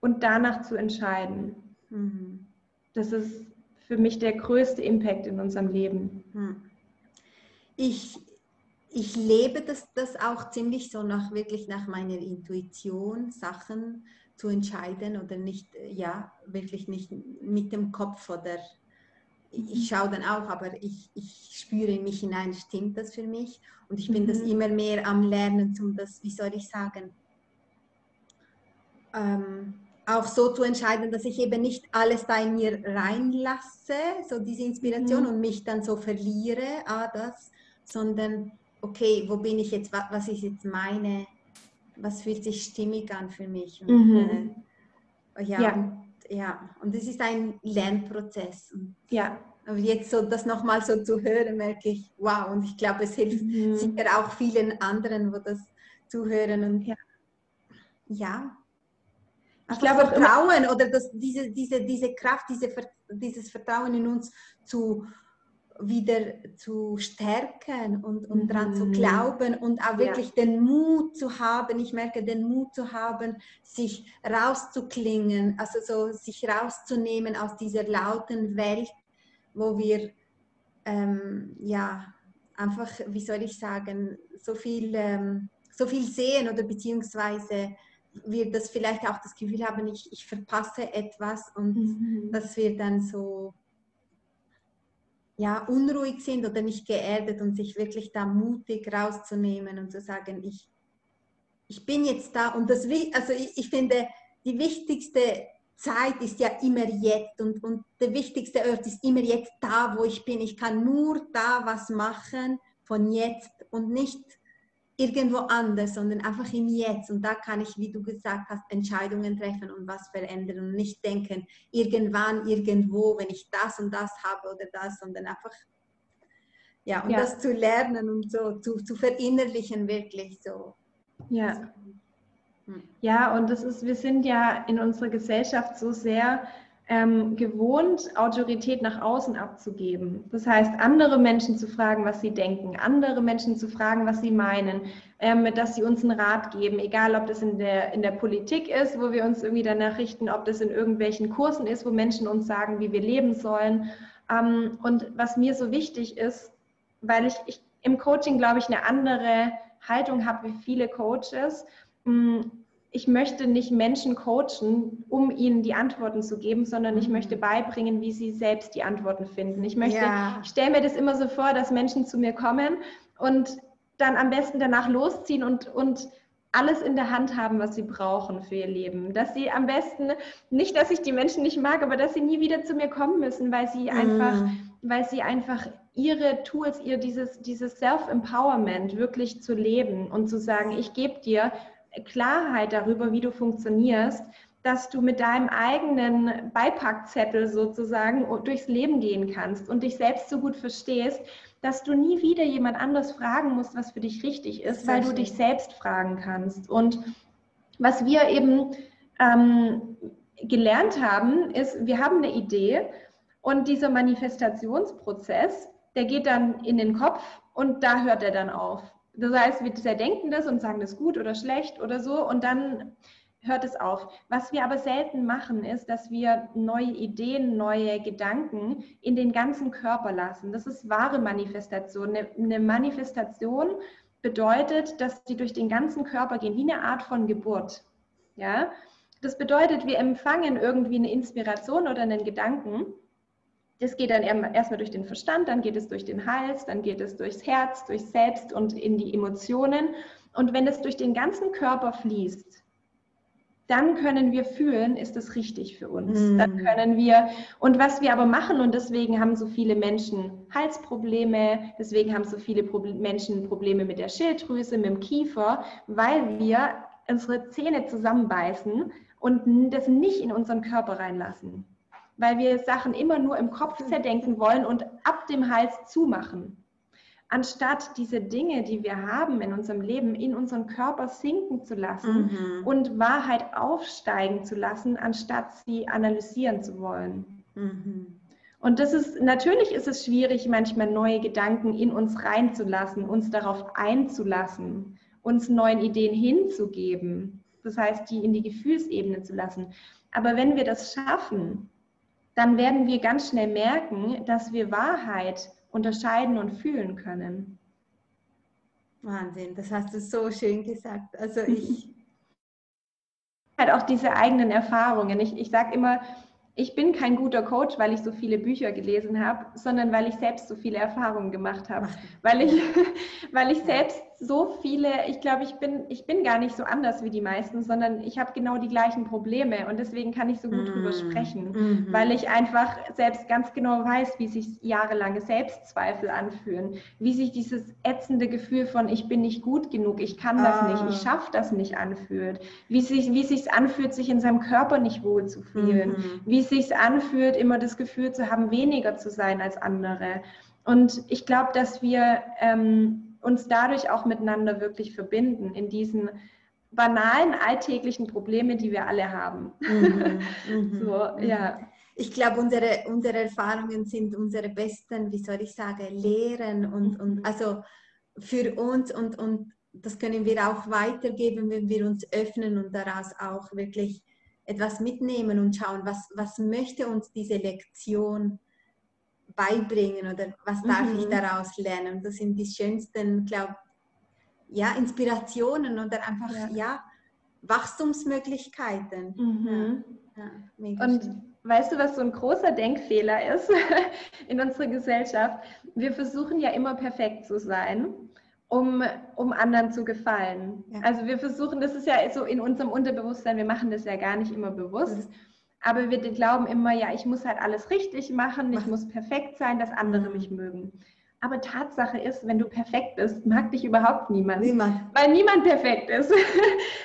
und danach zu entscheiden. Mhm. Das ist für mich der größte Impact in unserem Leben. Hm. Ich, ich lebe das, das auch ziemlich so nach wirklich nach meiner Intuition, Sachen zu entscheiden oder nicht, ja, wirklich nicht mit dem Kopf oder ich schaue dann auch, aber ich, ich spüre in mich hinein, stimmt das für mich? Und ich bin mhm. das immer mehr am Lernen, um das, wie soll ich sagen, ähm, auch so zu entscheiden, dass ich eben nicht alles da in mir reinlasse, so diese Inspiration mhm. und mich dann so verliere, ah, das, sondern okay, wo bin ich jetzt, was ist jetzt meine, was fühlt sich stimmig an für mich? Und, mhm. äh, ja, ja. Und, ja, und es ist ein Lernprozess. Und, ja. Aber jetzt so das nochmal so zu hören, merke ich, wow, und ich glaube, es hilft mhm. sicher auch vielen anderen, wo das zuhören und ja, ja ich glaube, Vertrauen oder das, diese, diese, diese Kraft, diese, dieses Vertrauen in uns zu, wieder zu stärken und, und mhm. daran zu glauben und auch wirklich ja. den Mut zu haben. Ich merke den Mut zu haben, sich rauszuklingen, also so sich rauszunehmen aus dieser lauten Welt, wo wir ähm, ja einfach, wie soll ich sagen, so viel, ähm, so viel sehen oder beziehungsweise wir das vielleicht auch das Gefühl haben, ich, ich verpasse etwas und mhm. dass wir dann so ja, unruhig sind oder nicht geerdet und sich wirklich da mutig rauszunehmen und zu sagen, ich, ich bin jetzt da. Und das, also ich, ich finde, die wichtigste Zeit ist ja immer jetzt und, und der wichtigste Ort ist immer jetzt da, wo ich bin. Ich kann nur da was machen von jetzt und nicht irgendwo anders, sondern einfach im Jetzt. Und da kann ich, wie du gesagt hast, Entscheidungen treffen und was verändern und nicht denken, irgendwann, irgendwo, wenn ich das und das habe oder das, sondern einfach, ja, und ja. das zu lernen und so zu, zu verinnerlichen, wirklich so. Ja. Hm. Ja, und das ist, wir sind ja in unserer Gesellschaft so sehr ähm, gewohnt, Autorität nach außen abzugeben. Das heißt, andere Menschen zu fragen, was sie denken, andere Menschen zu fragen, was sie meinen, ähm, dass sie uns einen Rat geben, egal ob das in der, in der Politik ist, wo wir uns irgendwie danach richten, ob das in irgendwelchen Kursen ist, wo Menschen uns sagen, wie wir leben sollen. Ähm, und was mir so wichtig ist, weil ich, ich im Coaching, glaube ich, eine andere Haltung habe wie viele Coaches, mh, ich möchte nicht Menschen coachen, um ihnen die Antworten zu geben, sondern ich möchte mhm. beibringen, wie sie selbst die Antworten finden. Ich möchte, ja. ich stelle mir das immer so vor, dass Menschen zu mir kommen und dann am besten danach losziehen und, und alles in der Hand haben, was sie brauchen für ihr Leben. Dass sie am besten, nicht, dass ich die Menschen nicht mag, aber dass sie nie wieder zu mir kommen müssen, weil sie mm. einfach, weil sie einfach ihre Tools, ihr dieses, dieses Self-Empowerment wirklich zu leben und zu sagen, ich gebe dir Klarheit darüber, wie du funktionierst, dass du mit deinem eigenen Beipackzettel sozusagen durchs Leben gehen kannst und dich selbst so gut verstehst, dass du nie wieder jemand anderes fragen musst, was für dich richtig ist, weil du dich selbst fragen kannst. Und was wir eben ähm, gelernt haben, ist, wir haben eine Idee und dieser Manifestationsprozess, der geht dann in den Kopf und da hört er dann auf. Das heißt, wir zerdenken das und sagen das gut oder schlecht oder so und dann hört es auf. Was wir aber selten machen, ist, dass wir neue Ideen, neue Gedanken in den ganzen Körper lassen. Das ist wahre Manifestation. Eine, Manifestation bedeutet, dass sie durch den ganzen Körper gehen, wie eine Art von Geburt. Ja? Das bedeutet, wir empfangen irgendwie eine Inspiration oder einen Gedanken das geht dann erstmal durch den Verstand, dann geht es durch den Hals, dann geht es durchs Herz, durchs Selbst und in die Emotionen. Und wenn es durch den ganzen Körper fließt, dann können wir fühlen, ist es richtig für uns. Mm. Dann können wir, und was wir aber machen, und deswegen haben so viele Menschen Halsprobleme, deswegen haben so viele Menschen Probleme mit der Schilddrüse, mit dem Kiefer, weil wir unsere Zähne zusammenbeißen und das nicht in unseren Körper reinlassen weil wir Sachen immer nur im Kopf zerdenken wollen und ab dem Hals zumachen. Anstatt diese Dinge, die wir haben in unserem Leben, in unseren Körper sinken zu lassen mhm. und Wahrheit aufsteigen zu lassen, anstatt sie analysieren zu wollen. Mhm. Und das ist, natürlich ist es schwierig, manchmal neue Gedanken in uns reinzulassen, uns darauf einzulassen, uns neuen Ideen hinzugeben. Das heißt, die in die Gefühlsebene zu lassen. Aber wenn wir das schaffen, dann werden wir ganz schnell merken, dass wir Wahrheit unterscheiden und fühlen können. Wahnsinn, das hast du so schön gesagt. Also [laughs] ich. halt auch diese eigenen Erfahrungen. Ich, ich sage immer, ich bin kein guter Coach, weil ich so viele Bücher gelesen habe, sondern weil ich selbst so viele Erfahrungen gemacht habe. Weil ich, [laughs] weil ich selbst so viele, ich glaube, ich bin, ich bin gar nicht so anders wie die meisten, sondern ich habe genau die gleichen Probleme und deswegen kann ich so gut mm. drüber sprechen, mm weil ich einfach selbst ganz genau weiß, wie sich jahrelange Selbstzweifel anfühlen, wie sich dieses ätzende Gefühl von ich bin nicht gut genug, ich kann das ah. nicht, ich ah. schaffe das nicht anfühlt, wie sich wie sich anfühlt, sich in seinem Körper nicht wohl zu fühlen, mm wie sich anfühlt, immer das Gefühl zu haben, weniger zu sein als andere. Und ich glaube, dass wir ähm, uns dadurch auch miteinander wirklich verbinden in diesen banalen alltäglichen Problemen, die wir alle haben. Mhm, [laughs] mhm so, mhm. ja. ich glaube, unsere, unsere Erfahrungen sind unsere besten, wie soll ich sagen, Lehren und, und also für uns und, und das können wir auch weitergeben, wenn wir uns öffnen und daraus auch wirklich etwas mitnehmen und schauen, was, was möchte uns diese Lektion beibringen oder was darf mhm. ich daraus lernen. Das sind die schönsten, glaube ja, Inspirationen oder einfach, ja, ja Wachstumsmöglichkeiten. Mhm. Ja, und schön. weißt du, was so ein großer Denkfehler ist [laughs] in unserer Gesellschaft? Wir versuchen ja immer perfekt zu sein um, um anderen zu gefallen. Ja. Also wir versuchen, das ist ja so in unserem Unterbewusstsein, wir machen das ja gar nicht immer bewusst, mhm. Aber wir glauben immer, ja, ich muss halt alles richtig machen, ich muss perfekt sein, dass andere mich mögen. Aber Tatsache ist, wenn du perfekt bist, mag dich überhaupt niemand. Niemand. Weil niemand perfekt ist. [laughs]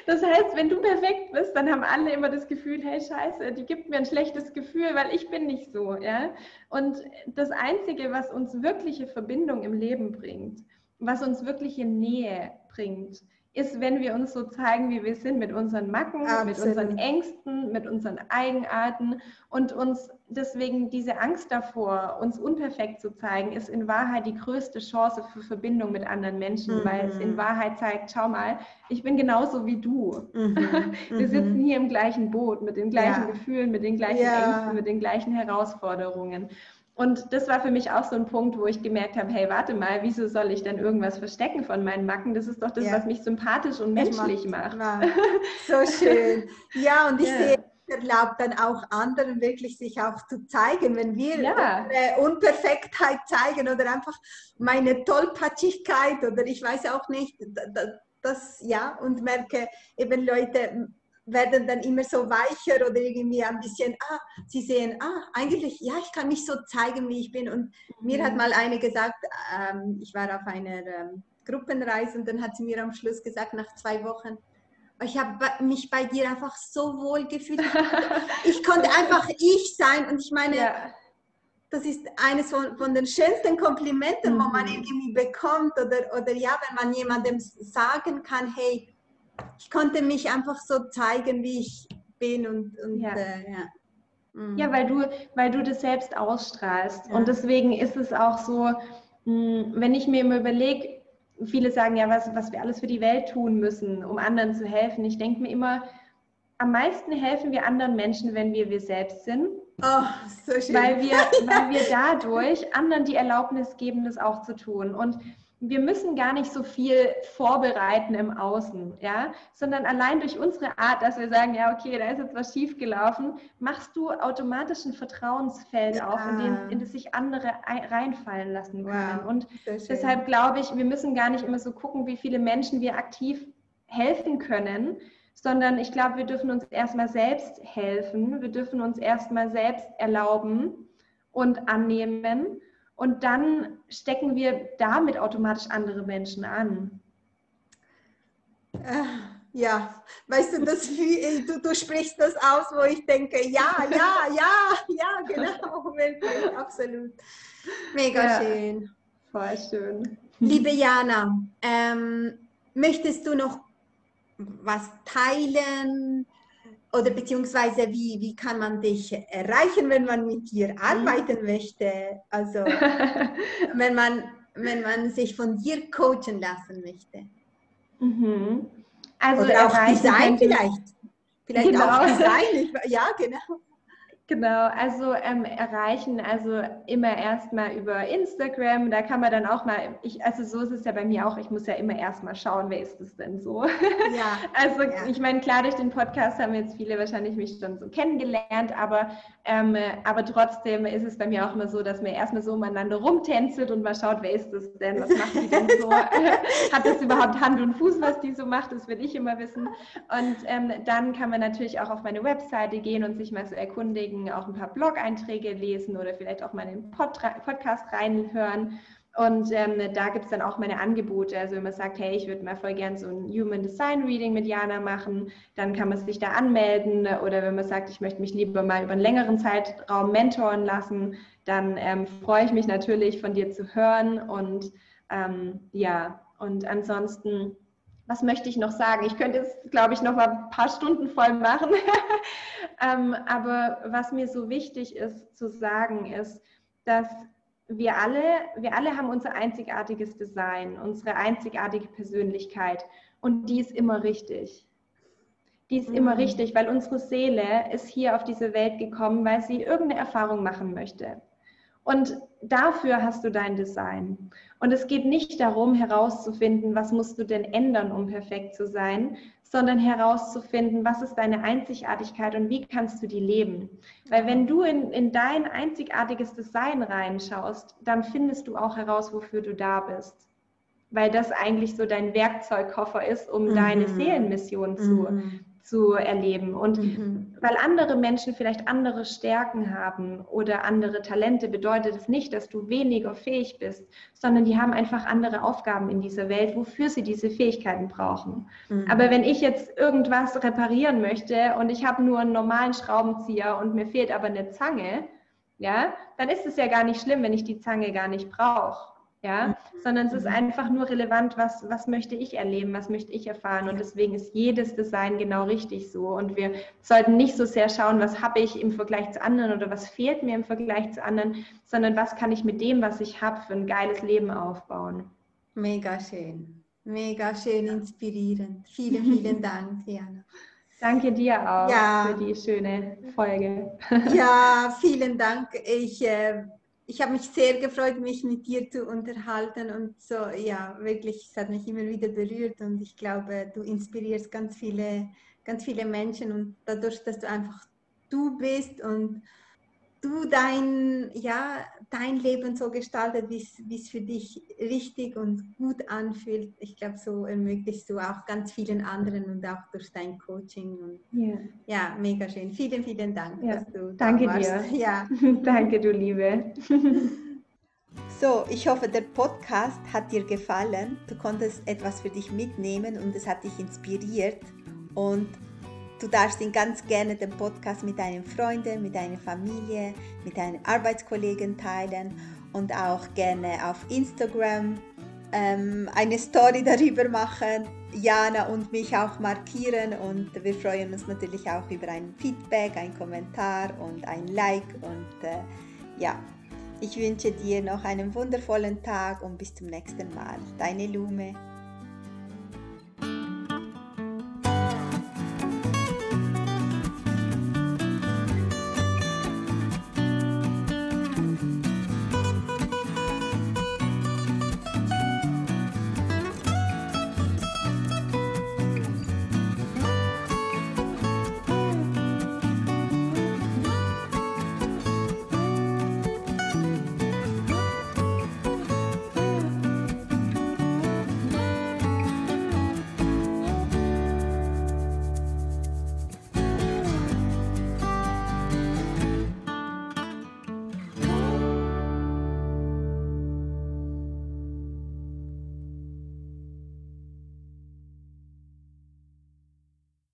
Das heißt, wenn du perfekt bist, dann haben alle immer das Gefühl, hey Scheiße, die gibt mir ein schlechtes Gefühl, weil ich bin nicht so. Ja? Und das Einzige, was uns wirkliche Verbindung im Leben bringt, was uns wirkliche Nähe bringt, ist, wenn wir uns so zeigen, wie wir sind, mit unseren Macken, Absolut. mit unseren Ängsten, mit unseren Eigenarten und uns deswegen diese Angst davor, uns unperfekt zu zeigen, ist in Wahrheit die größte Chance für Verbindung mit anderen Menschen, mhm. weil es in Wahrheit zeigt, schau mal, ich bin genauso wie du. Mhm. [laughs] Wir sitzen mhm. hier im gleichen Boot mit den gleichen ja. Gefühlen, mit den gleichen ja. Ängsten, mit den gleichen Herausforderungen. Und das war für mich auch so ein Punkt, wo ich gemerkt habe, hey, warte mal, wieso soll ich denn irgendwas verstecken von meinen Macken? Das ist doch das, ja. was mich sympathisch und menschlich macht. macht. So [laughs] schön. Ja, und ich ja. sehe, erlaubt dann auch anderen wirklich sich auch zu zeigen, wenn wir ja. Unperfektheit zeigen oder einfach meine Tollpatschigkeit oder ich weiß auch nicht, das, ja, und merke eben Leute, werden dann immer so weicher oder irgendwie ein bisschen, ah, sie sehen, ah, eigentlich, ja, ich kann mich so zeigen, wie ich bin. Und mir hat mhm. mal eine gesagt, ähm, ich war auf einer ähm, Gruppenreise und dann hat sie mir am Schluss gesagt, nach zwei Wochen, ich habe mich bei dir einfach so wohl gefühlt. [laughs] ich konnte einfach ich sein und ich meine, ja. das ist eines von, von, den schönsten Komplimenten, mhm. wo man mhm. irgendwie bekommt oder, oder ja, wenn man jemandem sagen kann, hey, ich konnte mich einfach so zeigen, wie ich bin und, und ja. Äh, ja. Mhm. ja. weil du, weil du das selbst ausstrahlst. Ja. Und deswegen ist es auch so, hm, wenn ich mir immer überlege, viele sagen ja, was, was wir alles für die Welt tun müssen, um anderen zu helfen. Ich denke mir immer, am meisten helfen wir anderen Menschen, wenn wir wir selbst sind. Oh, so schön. Weil wir, [laughs] weil wir dadurch anderen die Erlaubnis geben, das auch zu tun. Und wir müssen gar nicht so viel vorbereiten im Außen, ja, sondern allein durch unsere Art, dass wir sagen, ja, okay, da ist jetzt was schiefgelaufen, machst du automatisch ein Vertrauensfeld ja. auf, in, den, in das sich andere reinfallen lassen können. Wow. Und deshalb glaube ich, wir müssen gar nicht immer so gucken, wie viele Menschen wir aktiv helfen können, sondern ich glaube, wir dürfen uns erstmal selbst helfen, wir dürfen uns erstmal selbst erlauben und annehmen und dann stecken wir damit automatisch andere Menschen an. Äh, ja, weißt du, das, du, du sprichst das aus, wo ich denke, ja, ja, ja, ja, genau, [laughs] absolut. Mega ja, schön. Voll schön. Liebe Jana, ähm, möchtest du noch was teilen? Oder beziehungsweise wie, wie kann man dich erreichen, wenn man mit dir mhm. arbeiten möchte? Also [laughs] wenn man, wenn man sich von dir coachen lassen möchte. Mhm. Also oder auch Design vielleicht. Vielleicht genau. auch [laughs] Design. Ja, genau. Genau, also ähm, erreichen, also immer erstmal über Instagram, da kann man dann auch mal, ich, also so ist es ja bei mir auch, ich muss ja immer erstmal schauen, wer ist es denn so. Ja. [laughs] also ja. ich meine, klar, durch den Podcast haben jetzt viele wahrscheinlich mich schon so kennengelernt, aber, ähm, aber trotzdem ist es bei mir auch immer so, dass man erstmal so umeinander rumtänzelt und mal schaut, wer ist es denn, was macht die denn so, [laughs] hat das überhaupt Hand und Fuß, was die so macht, das will ich immer wissen. Und ähm, dann kann man natürlich auch auf meine Webseite gehen und sich mal so erkundigen, deswegen auch ein paar Blog-Einträge lesen oder vielleicht auch mal in den Pod Podcast reinhören. Und ähm, da gibt es dann auch meine Angebote. Also wenn man sagt, hey, ich würde mal voll gern so ein Human Design Reading mit Jana machen, dann kann man sich da anmelden. Oder wenn man sagt, ich möchte mich lieber mal über einen längeren Zeitraum mentoren lassen, dann ähm, freue ich mich natürlich von dir zu hören. Und ähm, ja, und ansonsten was möchte ich noch sagen? Ich könnte es, glaube ich, noch mal ein paar Stunden voll machen. [laughs] ähm, aber was mir so wichtig ist zu sagen, ist, dass wir alle, wir alle haben unser einzigartiges Design, unsere einzigartige Persönlichkeit und die ist immer richtig. Die ist mhm. immer richtig, weil unsere Seele ist hier auf diese Welt gekommen, weil sie irgendeine Erfahrung machen möchte. Und dafür hast du dein Design. Und es geht nicht darum, herauszufinden, was musst du denn ändern, um perfekt zu sein, sondern herauszufinden, was ist deine Einzigartigkeit und wie kannst du die leben. Weil wenn du in, in dein einzigartiges Design reinschaust, dann findest du auch heraus, wofür du da bist. Weil das eigentlich so dein Werkzeugkoffer ist, um mhm. deine Seelenmission zu, mhm zu erleben. Und mhm. Weil andere Menschen vielleicht andere Stärken haben oder andere Talente, bedeutet es nicht, dass du weniger fähig bist, sondern die haben einfach andere Aufgaben in dieser Welt, wofür sie diese Fähigkeiten brauchen. Mhm. Aber wenn ich jetzt irgendwas reparieren möchte und ich habe nur einen normalen Schraubenzieher und mir fehlt aber eine Zange, ja, dann ist es ja gar nicht schlimm, wenn ich die Zange gar nicht brauche ja, mhm. sondern es ist mhm. einfach nur relevant, was, was möchte ich erleben, was möchte ich erfahren und deswegen ist jedes Design genau richtig so und wir sollten nicht so sehr schauen, was habe ich im Vergleich zu anderen oder was fehlt mir im Vergleich zu anderen, sondern was kann ich mit dem, was ich habe, für ein geiles Leben aufbauen. Mega schön, mega schön inspirierend. Vielen, [laughs] vielen Dank, Diana. Danke dir auch ja. für die schöne Folge. Ja, [laughs] vielen Dank. Ich äh, ich habe mich sehr gefreut, mich mit dir zu unterhalten und so, ja, wirklich, es hat mich immer wieder berührt und ich glaube, du inspirierst ganz viele, ganz viele Menschen und dadurch, dass du einfach du bist und du dein, ja, dein Leben so gestaltet, wie es für dich richtig und gut anfühlt. Ich glaube, so ermöglichst du auch ganz vielen anderen und auch durch dein Coaching. Und, ja. ja, mega schön. Vielen, vielen Dank, ja. dass du Danke da warst. dir. Ja. [laughs] [laughs] Danke, du Liebe. [laughs] So, ich hoffe, der Podcast hat dir gefallen. Du konntest etwas für dich mitnehmen und es hat dich inspiriert. Und Du darfst ihn ganz gerne den Podcast mit deinen Freunden, mit deiner Familie, mit deinen Arbeitskollegen teilen und auch gerne auf Instagram ähm, eine Story [laughs] darüber machen, Jana und mich auch markieren und wir freuen uns natürlich auch über ein Feedback, ein Kommentar und ein Like und äh, ja, ich wünsche dir noch einen wundervollen Tag und bis zum nächsten Mal. Deine Lume.